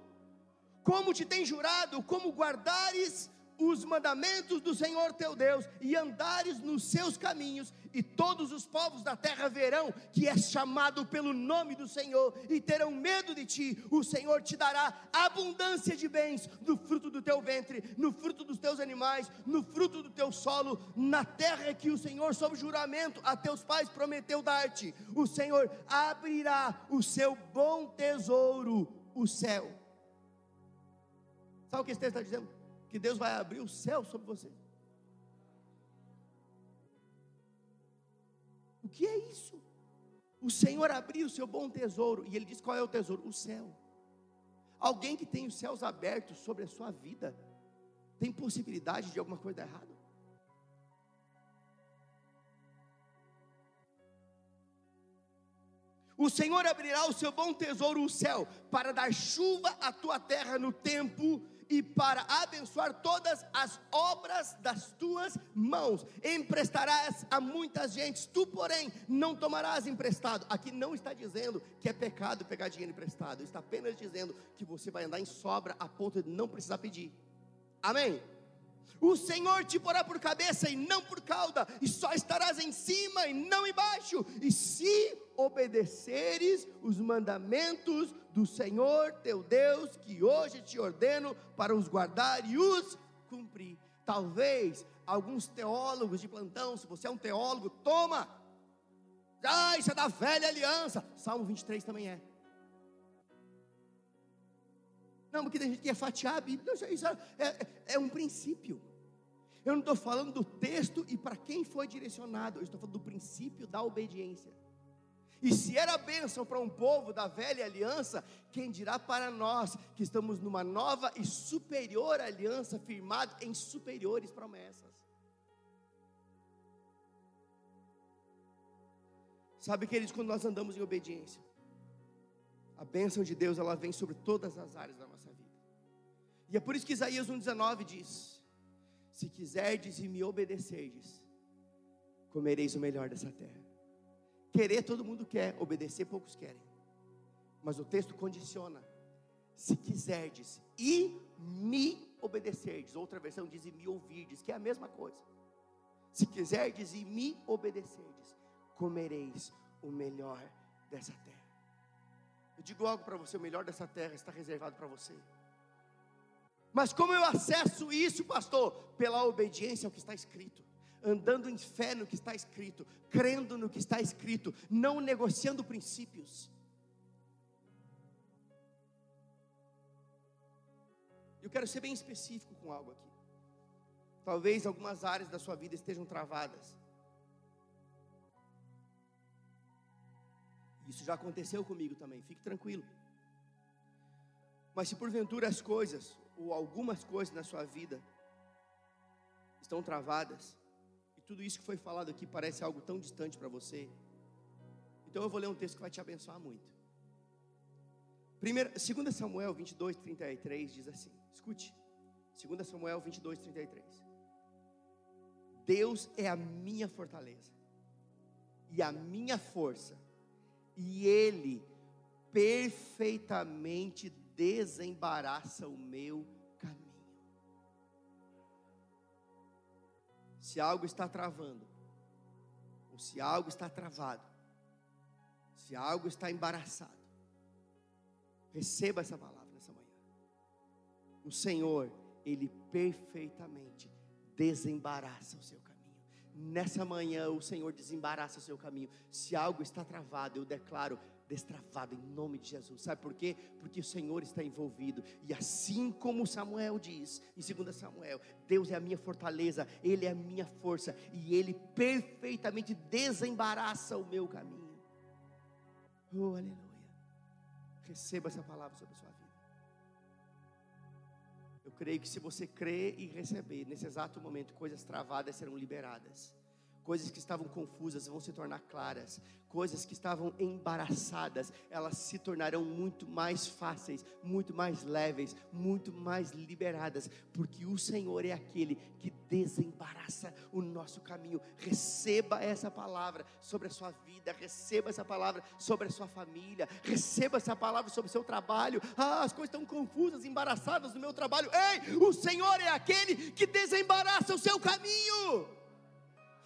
Como te tem jurado, como guardares os mandamentos do Senhor teu Deus e andares nos seus caminhos, e todos os povos da terra verão que és chamado pelo nome do Senhor e terão medo de ti. O Senhor te dará abundância de bens no fruto do teu ventre, no fruto dos teus animais, no fruto do teu solo, na terra que o Senhor, sob juramento, a teus pais prometeu dar-te. O Senhor abrirá o seu bom tesouro, o céu. Sabe o que esse texto está dizendo? Que Deus vai abrir o céu sobre você. O que é isso? O Senhor abriu o seu bom tesouro, e Ele diz qual é o tesouro? O céu. Alguém que tem os céus abertos sobre a sua vida, tem possibilidade de alguma coisa errada? O Senhor abrirá o seu bom tesouro, o céu, para dar chuva à tua terra no tempo e para abençoar todas as obras das tuas mãos. Emprestarás a muitas gentes, tu, porém, não tomarás emprestado. Aqui não está dizendo que é pecado pegar dinheiro emprestado, está apenas dizendo que você vai andar em sobra a ponto de não precisar pedir. Amém? O Senhor te porá por cabeça e não por cauda, e só estarás em cima e não embaixo. E se obedeceres os mandamentos do Senhor teu Deus, que hoje te ordeno para os guardar e os cumprir. Talvez alguns teólogos de plantão, se você é um teólogo, toma. Ah, isso é da velha aliança. Salmo 23 também é. Não, porque tem gente que é fatiar a Bíblia. Não, isso é, é, é um princípio. Eu não estou falando do texto e para quem foi direcionado, eu estou falando do princípio da obediência. E se era bênção para um povo da velha aliança, quem dirá para nós que estamos numa nova e superior aliança, firmada em superiores promessas? Sabe, queridos, quando nós andamos em obediência, a bênção de Deus ela vem sobre todas as áreas da nossa vida. E é por isso que Isaías 1,19 diz: Se quiserdes e me obedecerdes, comereis o melhor dessa terra. Querer todo mundo quer, obedecer poucos querem. Mas o texto condiciona: se quiserdes e me obedecerdes. Outra versão diz e me ouvirdes, que é a mesma coisa. Se quiserdes e me obedecerdes, comereis o melhor dessa terra. Eu digo algo para você: o melhor dessa terra está reservado para você. Mas como eu acesso isso, pastor? Pela obediência ao que está escrito andando em fé no que está escrito, crendo no que está escrito, não negociando princípios. Eu quero ser bem específico com algo aqui. Talvez algumas áreas da sua vida estejam travadas. Isso já aconteceu comigo também, fique tranquilo. Mas se porventura as coisas, ou algumas coisas na sua vida estão travadas, e tudo isso que foi falado aqui parece algo tão distante para você, então eu vou ler um texto que vai te abençoar muito. Primeiro, 2 Samuel 22, 33 diz assim: escute, 2 Samuel 22, 33. Deus é a minha fortaleza e a minha força, e Ele perfeitamente desembaraça o meu caminho. Se algo está travando, ou se algo está travado, se algo está embaraçado, receba essa palavra nessa manhã. O Senhor, Ele perfeitamente desembaraça o seu caminho. Nessa manhã, o Senhor desembaraça o seu caminho. Se algo está travado, eu declaro destravado em nome de Jesus. Sabe por quê? Porque o Senhor está envolvido. E assim como Samuel diz, em 2 Samuel, Deus é a minha fortaleza, Ele é a minha força, e Ele perfeitamente desembaraça o meu caminho. Oh, aleluia. Receba essa palavra sobre a sua vida. Eu creio que se você crer e receber, nesse exato momento, coisas travadas serão liberadas. Coisas que estavam confusas vão se tornar claras, coisas que estavam embaraçadas, elas se tornarão muito mais fáceis, muito mais leves, muito mais liberadas, porque o Senhor é aquele que desembaraça o nosso caminho. Receba essa palavra sobre a sua vida, receba essa palavra sobre a sua família, receba essa palavra sobre o seu trabalho. Ah, as coisas estão confusas, embaraçadas no meu trabalho. Ei, o Senhor é aquele que desembaraça o seu caminho.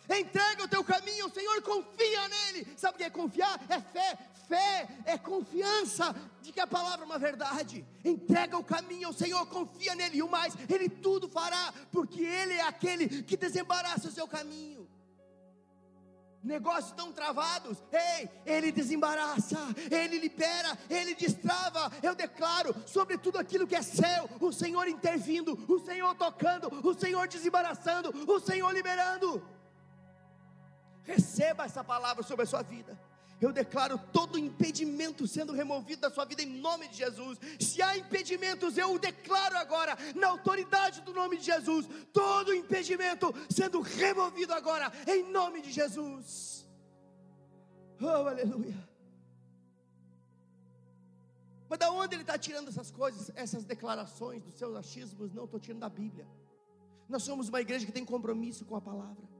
Entrega o teu caminho ao Senhor, confia nele. Sabe o que é confiar? É fé. Fé é confiança de que a palavra é uma verdade. Entrega o caminho ao Senhor, confia nele e o mais, ele tudo fará, porque ele é aquele que desembaraça o seu caminho. Negócios estão travados, ei, ele desembaraça, ele libera, ele destrava. Eu declaro sobre tudo aquilo que é seu, o Senhor intervindo, o Senhor tocando, o Senhor desembaraçando, o Senhor liberando. Receba essa palavra sobre a sua vida. Eu declaro todo impedimento sendo removido da sua vida em nome de Jesus. Se há impedimentos, eu declaro agora, na autoridade do nome de Jesus, todo impedimento sendo removido agora em nome de Jesus. Oh, aleluia. Mas da onde ele está tirando essas coisas, essas declarações dos seus achismos? Não, estou tirando da Bíblia. Nós somos uma igreja que tem compromisso com a palavra.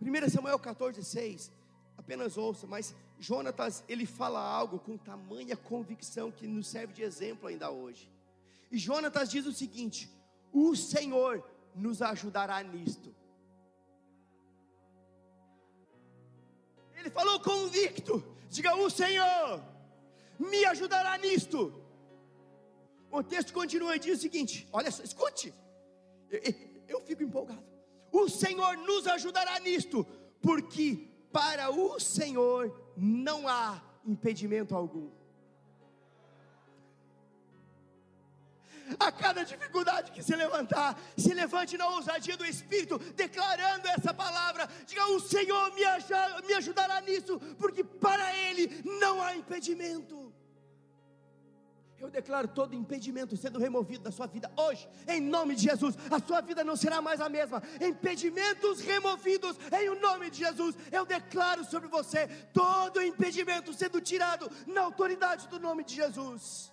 1 Samuel 14, 6, apenas ouça, mas Jonatas, ele fala algo com tamanha convicção que nos serve de exemplo ainda hoje. E Jonatas diz o seguinte: o Senhor nos ajudará nisto. Ele falou convicto, diga: o Senhor me ajudará nisto. O texto continua e diz o seguinte: olha só, escute, eu, eu fico empolgado o Senhor nos ajudará nisto, porque para o Senhor não há impedimento algum. A cada dificuldade que se levantar, se levante na ousadia do Espírito, declarando essa palavra. Diga: O Senhor me, ajudará nisso, porque para Ele não há impedimento. Eu declaro todo impedimento sendo removido da sua vida hoje, em nome de Jesus. A sua vida não será mais a mesma. Impedimentos removidos em o nome de Jesus. Eu declaro sobre você todo impedimento sendo tirado na autoridade do nome de Jesus.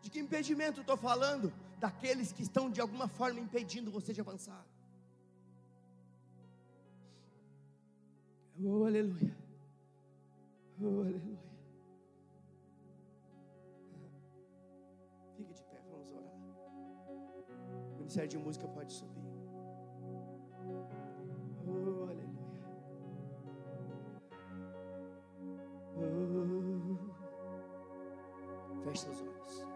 De que impedimento estou falando? Daqueles que estão de alguma forma impedindo você de avançar. Oh, aleluia. Oh, aleluia. Ministério de música pode subir. Oh, aleluia. Oh. Feche seus olhos.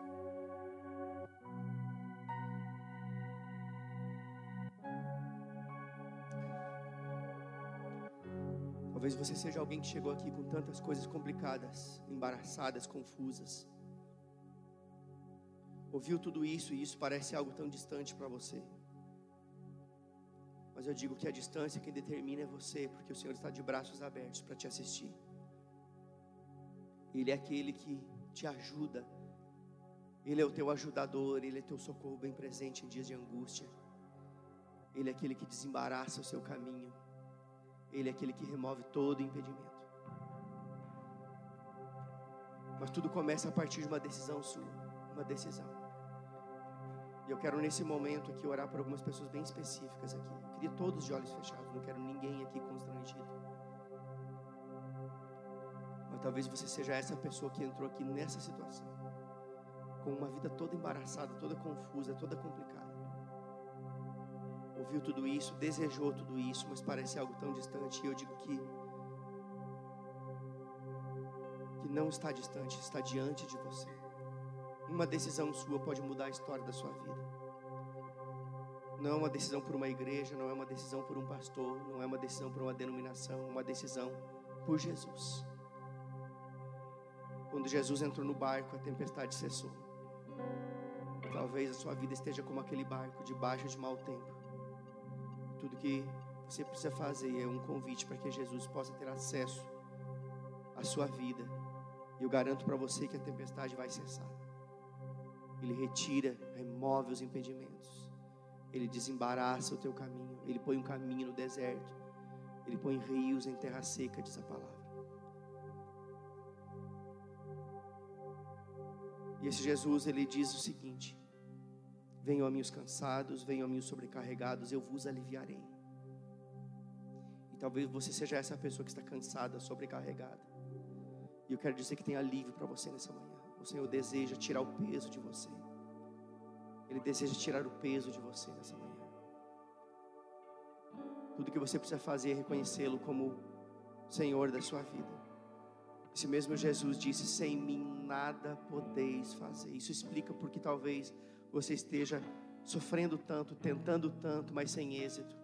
Talvez você seja alguém que chegou aqui com tantas coisas complicadas, embaraçadas, confusas ouviu tudo isso e isso parece algo tão distante para você. Mas eu digo que a distância quem determina é você, porque o Senhor está de braços abertos para te assistir. Ele é aquele que te ajuda. Ele é o teu ajudador, Ele é teu socorro bem presente em dias de angústia. Ele é aquele que desembaraça o seu caminho. Ele é aquele que remove todo impedimento. Mas tudo começa a partir de uma decisão sua, uma decisão. E eu quero nesse momento aqui orar por algumas pessoas bem específicas aqui. Eu queria todos de olhos fechados, não quero ninguém aqui constrangido. Mas talvez você seja essa pessoa que entrou aqui nessa situação, com uma vida toda embaraçada, toda confusa, toda complicada. Ouviu tudo isso, desejou tudo isso, mas parece algo tão distante. E eu digo que que não está distante, está diante de você. Uma decisão sua pode mudar a história da sua vida. Não é uma decisão por uma igreja, não é uma decisão por um pastor, não é uma decisão por uma denominação, uma decisão por Jesus. Quando Jesus entrou no barco, a tempestade cessou. Talvez a sua vida esteja como aquele barco, debaixo de mau tempo. Tudo que você precisa fazer é um convite para que Jesus possa ter acesso à sua vida. E eu garanto para você que a tempestade vai cessar. Ele retira, remove os impedimentos. Ele desembaraça o teu caminho. Ele põe um caminho no deserto. Ele põe rios em terra seca, diz a palavra. E esse Jesus, ele diz o seguinte: Venham a mim os cansados, venham a mim os sobrecarregados, eu vos aliviarei. E talvez você seja essa pessoa que está cansada, sobrecarregada. E eu quero dizer que tem alívio para você nessa manhã. Senhor deseja tirar o peso de você. Ele deseja tirar o peso de você nessa manhã. Tudo que você precisa fazer é reconhecê-lo como Senhor da sua vida. Esse mesmo Jesus disse: Sem mim nada podeis fazer. Isso explica porque talvez você esteja sofrendo tanto, tentando tanto, mas sem êxito.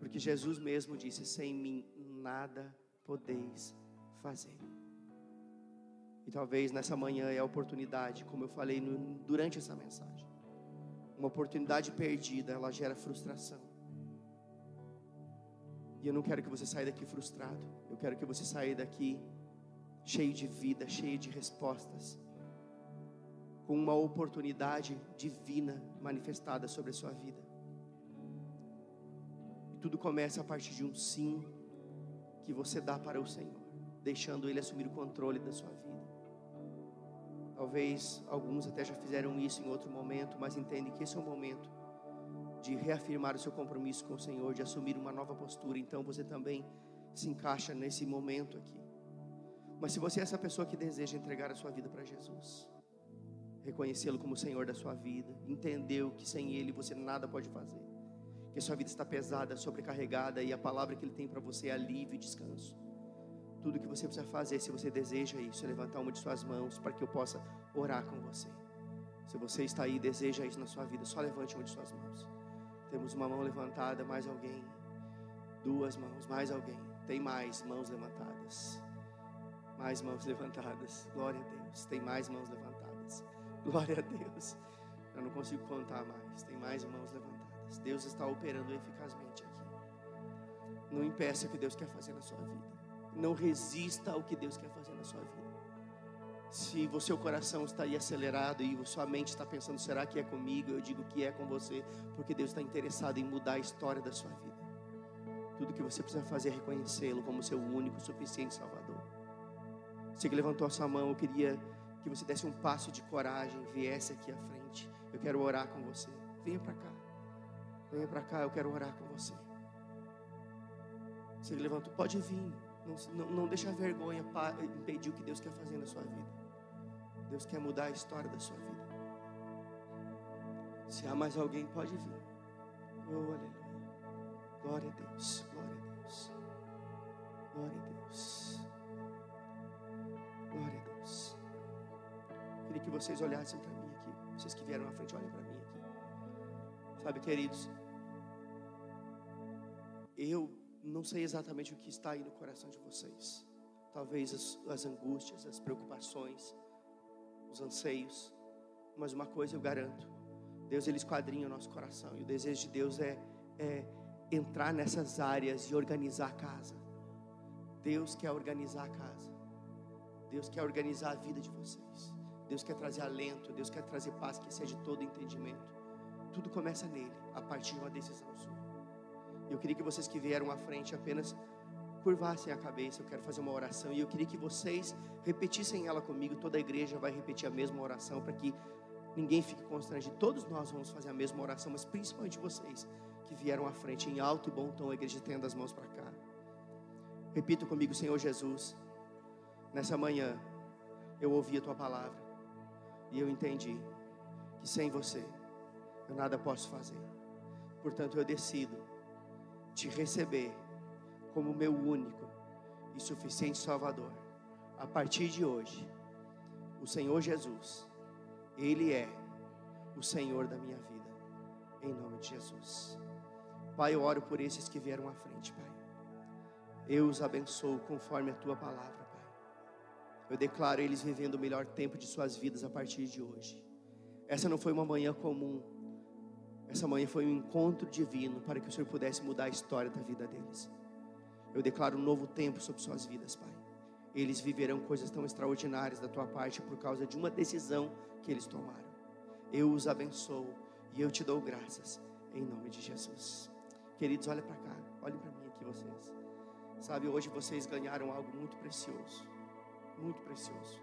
Porque Jesus mesmo disse: Sem mim nada podeis fazer. E talvez nessa manhã é a oportunidade, como eu falei no, durante essa mensagem. Uma oportunidade perdida, ela gera frustração. E eu não quero que você saia daqui frustrado. Eu quero que você saia daqui cheio de vida, cheio de respostas, com uma oportunidade divina manifestada sobre a sua vida. E tudo começa a partir de um sim que você dá para o Senhor, deixando Ele assumir o controle da sua vida. Talvez alguns até já fizeram isso em outro momento, mas entendem que esse é o momento de reafirmar o seu compromisso com o Senhor, de assumir uma nova postura. Então você também se encaixa nesse momento aqui. Mas se você é essa pessoa que deseja entregar a sua vida para Jesus, reconhecê-lo como Senhor da sua vida, entendeu que sem Ele você nada pode fazer, que a sua vida está pesada, sobrecarregada e a palavra que Ele tem para você é alívio e descanso. Tudo que você precisa fazer, se você deseja isso, é levantar uma de suas mãos para que eu possa orar com você. Se você está aí e deseja isso na sua vida, só levante uma de suas mãos. Temos uma mão levantada, mais alguém. Duas mãos, mais alguém. Tem mais mãos levantadas. Mais mãos levantadas. Glória a Deus. Tem mais mãos levantadas. Glória a Deus. Eu não consigo contar mais. Tem mais mãos levantadas. Deus está operando eficazmente aqui. Não impeça o que Deus quer fazer na sua vida. Não resista ao que Deus quer fazer na sua vida. Se o seu coração está aí acelerado e sua mente está pensando, será que é comigo? Eu digo que é com você, porque Deus está interessado em mudar a história da sua vida. Tudo que você precisa fazer é reconhecê-lo como seu único, suficiente Salvador. Você que levantou a sua mão, eu queria que você desse um passo de coragem, viesse aqui à frente. Eu quero orar com você. Venha para cá. Venha para cá, eu quero orar com você. Você levantou, pode vir. Não, não, deixa a vergonha impedir o que Deus quer fazer na sua vida. Deus quer mudar a história da sua vida. Se há mais alguém, pode vir. Oh, aleluia. Glória a Deus. Glória a Deus. Glória a Deus. Glória a Deus. Eu queria que vocês olhassem para mim aqui. Vocês que vieram à frente, olhem para mim aqui. Sabe, queridos, eu não sei exatamente o que está aí no coração de vocês. Talvez as, as angústias, as preocupações, os anseios. Mas uma coisa eu garanto: Deus ele esquadrinha o nosso coração. E o desejo de Deus é, é entrar nessas áreas e organizar a casa. Deus quer organizar a casa. Deus quer organizar a vida de vocês. Deus quer trazer alento, Deus quer trazer paz que excede todo entendimento. Tudo começa nele, a partir de uma decisão sua. Eu queria que vocês que vieram à frente apenas curvassem a cabeça. Eu quero fazer uma oração e eu queria que vocês repetissem ela comigo. Toda a igreja vai repetir a mesma oração para que ninguém fique constrangido. Todos nós vamos fazer a mesma oração, mas principalmente vocês que vieram à frente em alto e bom tom. A igreja tendo as mãos para cá. Repita comigo, Senhor Jesus. Nessa manhã eu ouvi a tua palavra e eu entendi que sem você eu nada posso fazer. Portanto, eu decido te receber como meu único e suficiente Salvador. A partir de hoje, o Senhor Jesus, Ele é o Senhor da minha vida, em nome de Jesus. Pai, eu oro por esses que vieram à frente, Pai. Eu os abençoo conforme a tua palavra, Pai. Eu declaro eles vivendo o melhor tempo de suas vidas a partir de hoje. Essa não foi uma manhã comum, essa manhã foi um encontro divino para que o Senhor pudesse mudar a história da vida deles. Eu declaro um novo tempo sobre suas vidas, Pai. Eles viverão coisas tão extraordinárias da tua parte por causa de uma decisão que eles tomaram. Eu os abençoo e eu te dou graças em nome de Jesus. Queridos, olha para cá, olhem para mim aqui vocês. Sabe, hoje vocês ganharam algo muito precioso, muito precioso.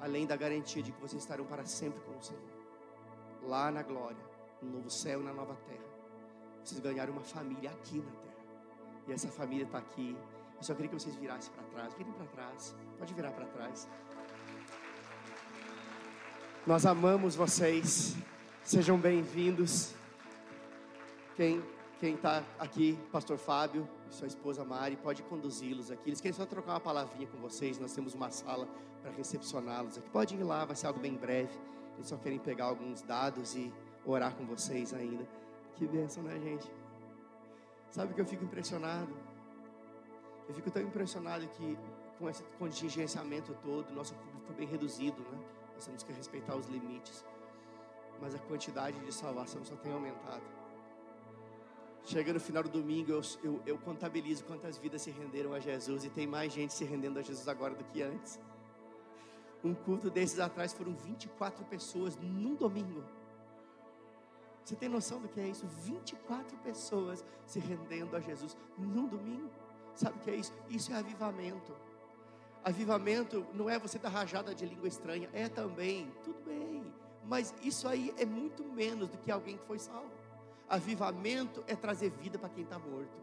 Além da garantia de que vocês estarão para sempre com o Senhor, lá na glória no novo céu e na nova terra. Vocês ganharam uma família aqui na terra. E essa família está aqui. Eu só queria que vocês virassem para trás. Virem para trás. Pode virar para trás. Nós amamos vocês. Sejam bem-vindos. Quem quem está aqui, Pastor Fábio e sua esposa Mari, pode conduzi-los aqui. Eles querem só trocar uma palavrinha com vocês. Nós temos uma sala para recepcioná-los aqui. Pode ir lá, vai ser algo bem breve. Eles só querem pegar alguns dados e orar com vocês ainda. Que bênção, né, gente? Sabe que eu fico impressionado? Eu fico tão impressionado que com esse contingenciamento todo, nosso público ficou bem reduzido, né? Nós temos que respeitar os limites. Mas a quantidade de salvação só tem aumentado. Chega no final do domingo, eu, eu, eu contabilizo quantas vidas se renderam a Jesus e tem mais gente se rendendo a Jesus agora do que antes. Um culto desses atrás foram 24 pessoas num domingo. Você tem noção do que é isso? 24 pessoas se rendendo a Jesus num domingo. Sabe o que é isso? Isso é avivamento. Avivamento não é você dar rajada de língua estranha, é também, tudo bem, mas isso aí é muito menos do que alguém que foi salvo. Avivamento é trazer vida para quem está morto.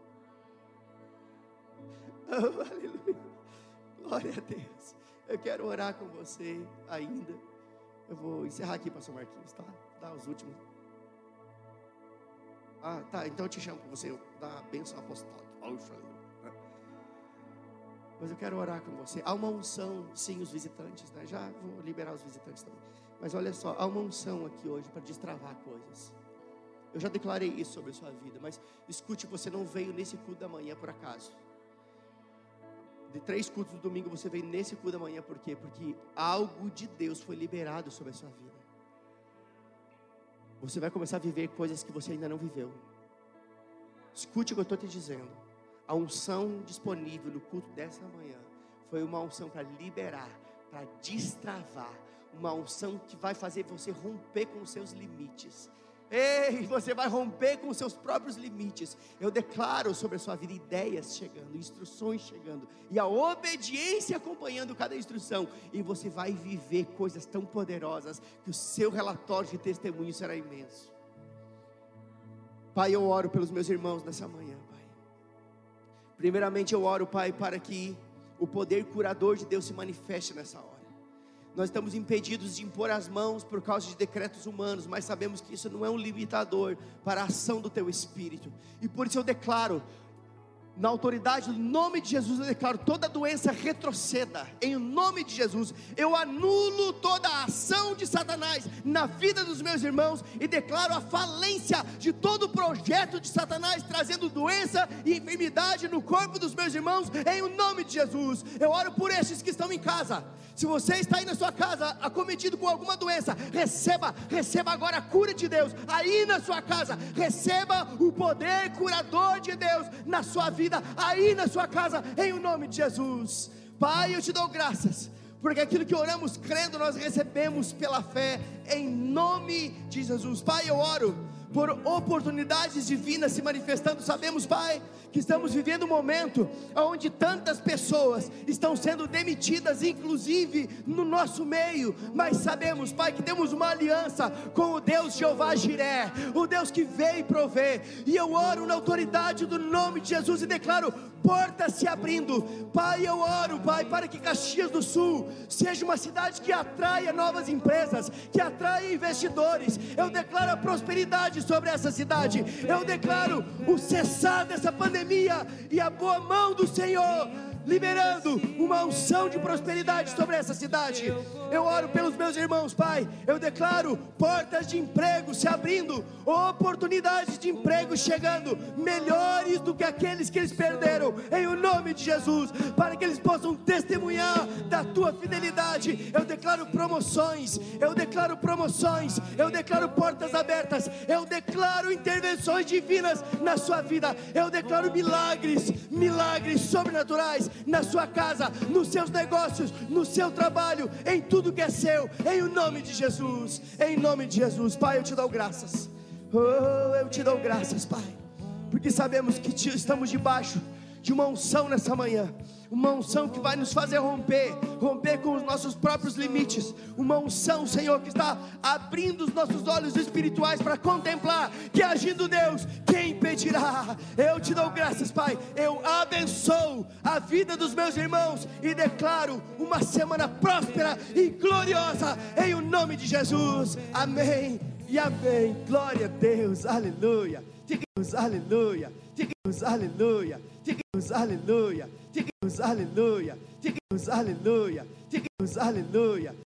Oh, aleluia. Glória a Deus. Eu quero orar com você ainda. Eu vou encerrar aqui, Pastor Marquinhos, tá? Dar os últimos. Ah, tá, então eu te chamo para você dar a bênção apostólica. Né? Mas eu quero orar com você. Há uma unção, sim, os visitantes, né? Já vou liberar os visitantes também. Mas olha só, há uma unção aqui hoje para destravar coisas. Eu já declarei isso sobre a sua vida, mas escute, você não veio nesse culto da manhã por acaso. De três cultos do domingo você veio nesse culto da manhã, por quê? Porque algo de Deus foi liberado sobre a sua vida. Você vai começar a viver coisas que você ainda não viveu. Escute o que eu estou te dizendo. A unção disponível no culto dessa manhã foi uma unção para liberar, para destravar, uma unção que vai fazer você romper com os seus limites, Ei, você vai romper com seus próprios limites. Eu declaro sobre a sua vida ideias chegando, instruções chegando, e a obediência acompanhando cada instrução. E você vai viver coisas tão poderosas que o seu relatório de testemunho será imenso. Pai, eu oro pelos meus irmãos nessa manhã, Pai. Primeiramente, eu oro, Pai, para que o poder curador de Deus se manifeste nessa hora. Nós estamos impedidos de impor as mãos por causa de decretos humanos, mas sabemos que isso não é um limitador para a ação do teu espírito. E por isso eu declaro na autoridade, no nome de Jesus, eu declaro toda doença retroceda, em nome de Jesus, eu anulo toda a ação de Satanás na vida dos meus irmãos e declaro a falência de todo projeto de Satanás, trazendo doença e enfermidade no corpo dos meus irmãos, em nome de Jesus. Eu oro por estes que estão em casa. Se você está aí na sua casa acometido com alguma doença, receba, receba agora a cura de Deus aí na sua casa, receba o poder curador de Deus na sua vida vida aí na sua casa, em o nome de Jesus. Pai, eu te dou graças, porque aquilo que oramos crendo, nós recebemos pela fé, em nome de Jesus. Pai, eu oro por oportunidades divinas se manifestando. Sabemos, Pai, que estamos vivendo um momento onde tantas pessoas estão sendo demitidas, inclusive no nosso meio, mas sabemos, Pai, que temos uma aliança com o Deus Jeová Jiré, o Deus que veio prover, e eu oro na autoridade do nome de Jesus e declaro portas se abrindo, Pai, eu oro, Pai, para que Caxias do Sul seja uma cidade que atraia novas empresas, que atraia investidores, eu declaro a prosperidade sobre essa cidade, eu declaro o cessar dessa pandemia e a boa mão do Senhor liberando uma unção de prosperidade sobre essa cidade. Eu oro pelos meus irmãos, Pai. Eu declaro portas de emprego se abrindo, oportunidades de emprego chegando, melhores do que aqueles que eles perderam, em o nome de Jesus, para que eles possam testemunhar da tua fidelidade. Eu declaro promoções, eu declaro promoções, eu declaro portas abertas, eu declaro intervenções divinas na sua vida, eu declaro milagres, milagres sobrenaturais na sua casa, nos seus negócios, no seu trabalho, em tudo que é seu, em o nome de Jesus, em nome de Jesus, Pai, eu te dou graças, oh, eu te dou graças, Pai, porque sabemos que estamos debaixo de uma unção nessa manhã, uma unção que vai nos fazer romper, romper com os nossos próprios limites, uma unção, Senhor, que está abrindo os nossos olhos espirituais para contemplar que agindo Deus, quem impedirá? Eu te dou graças, Pai, eu abençoo a vida dos meus irmãos e declaro uma semana próspera e gloriosa em o nome de Jesus, amém e amém, glória a Deus, aleluia, Deus, aleluia, Deus, aleluia. Deus, aleluia. Deus, aleluia. Deus, aleluia. Deus, aleluia.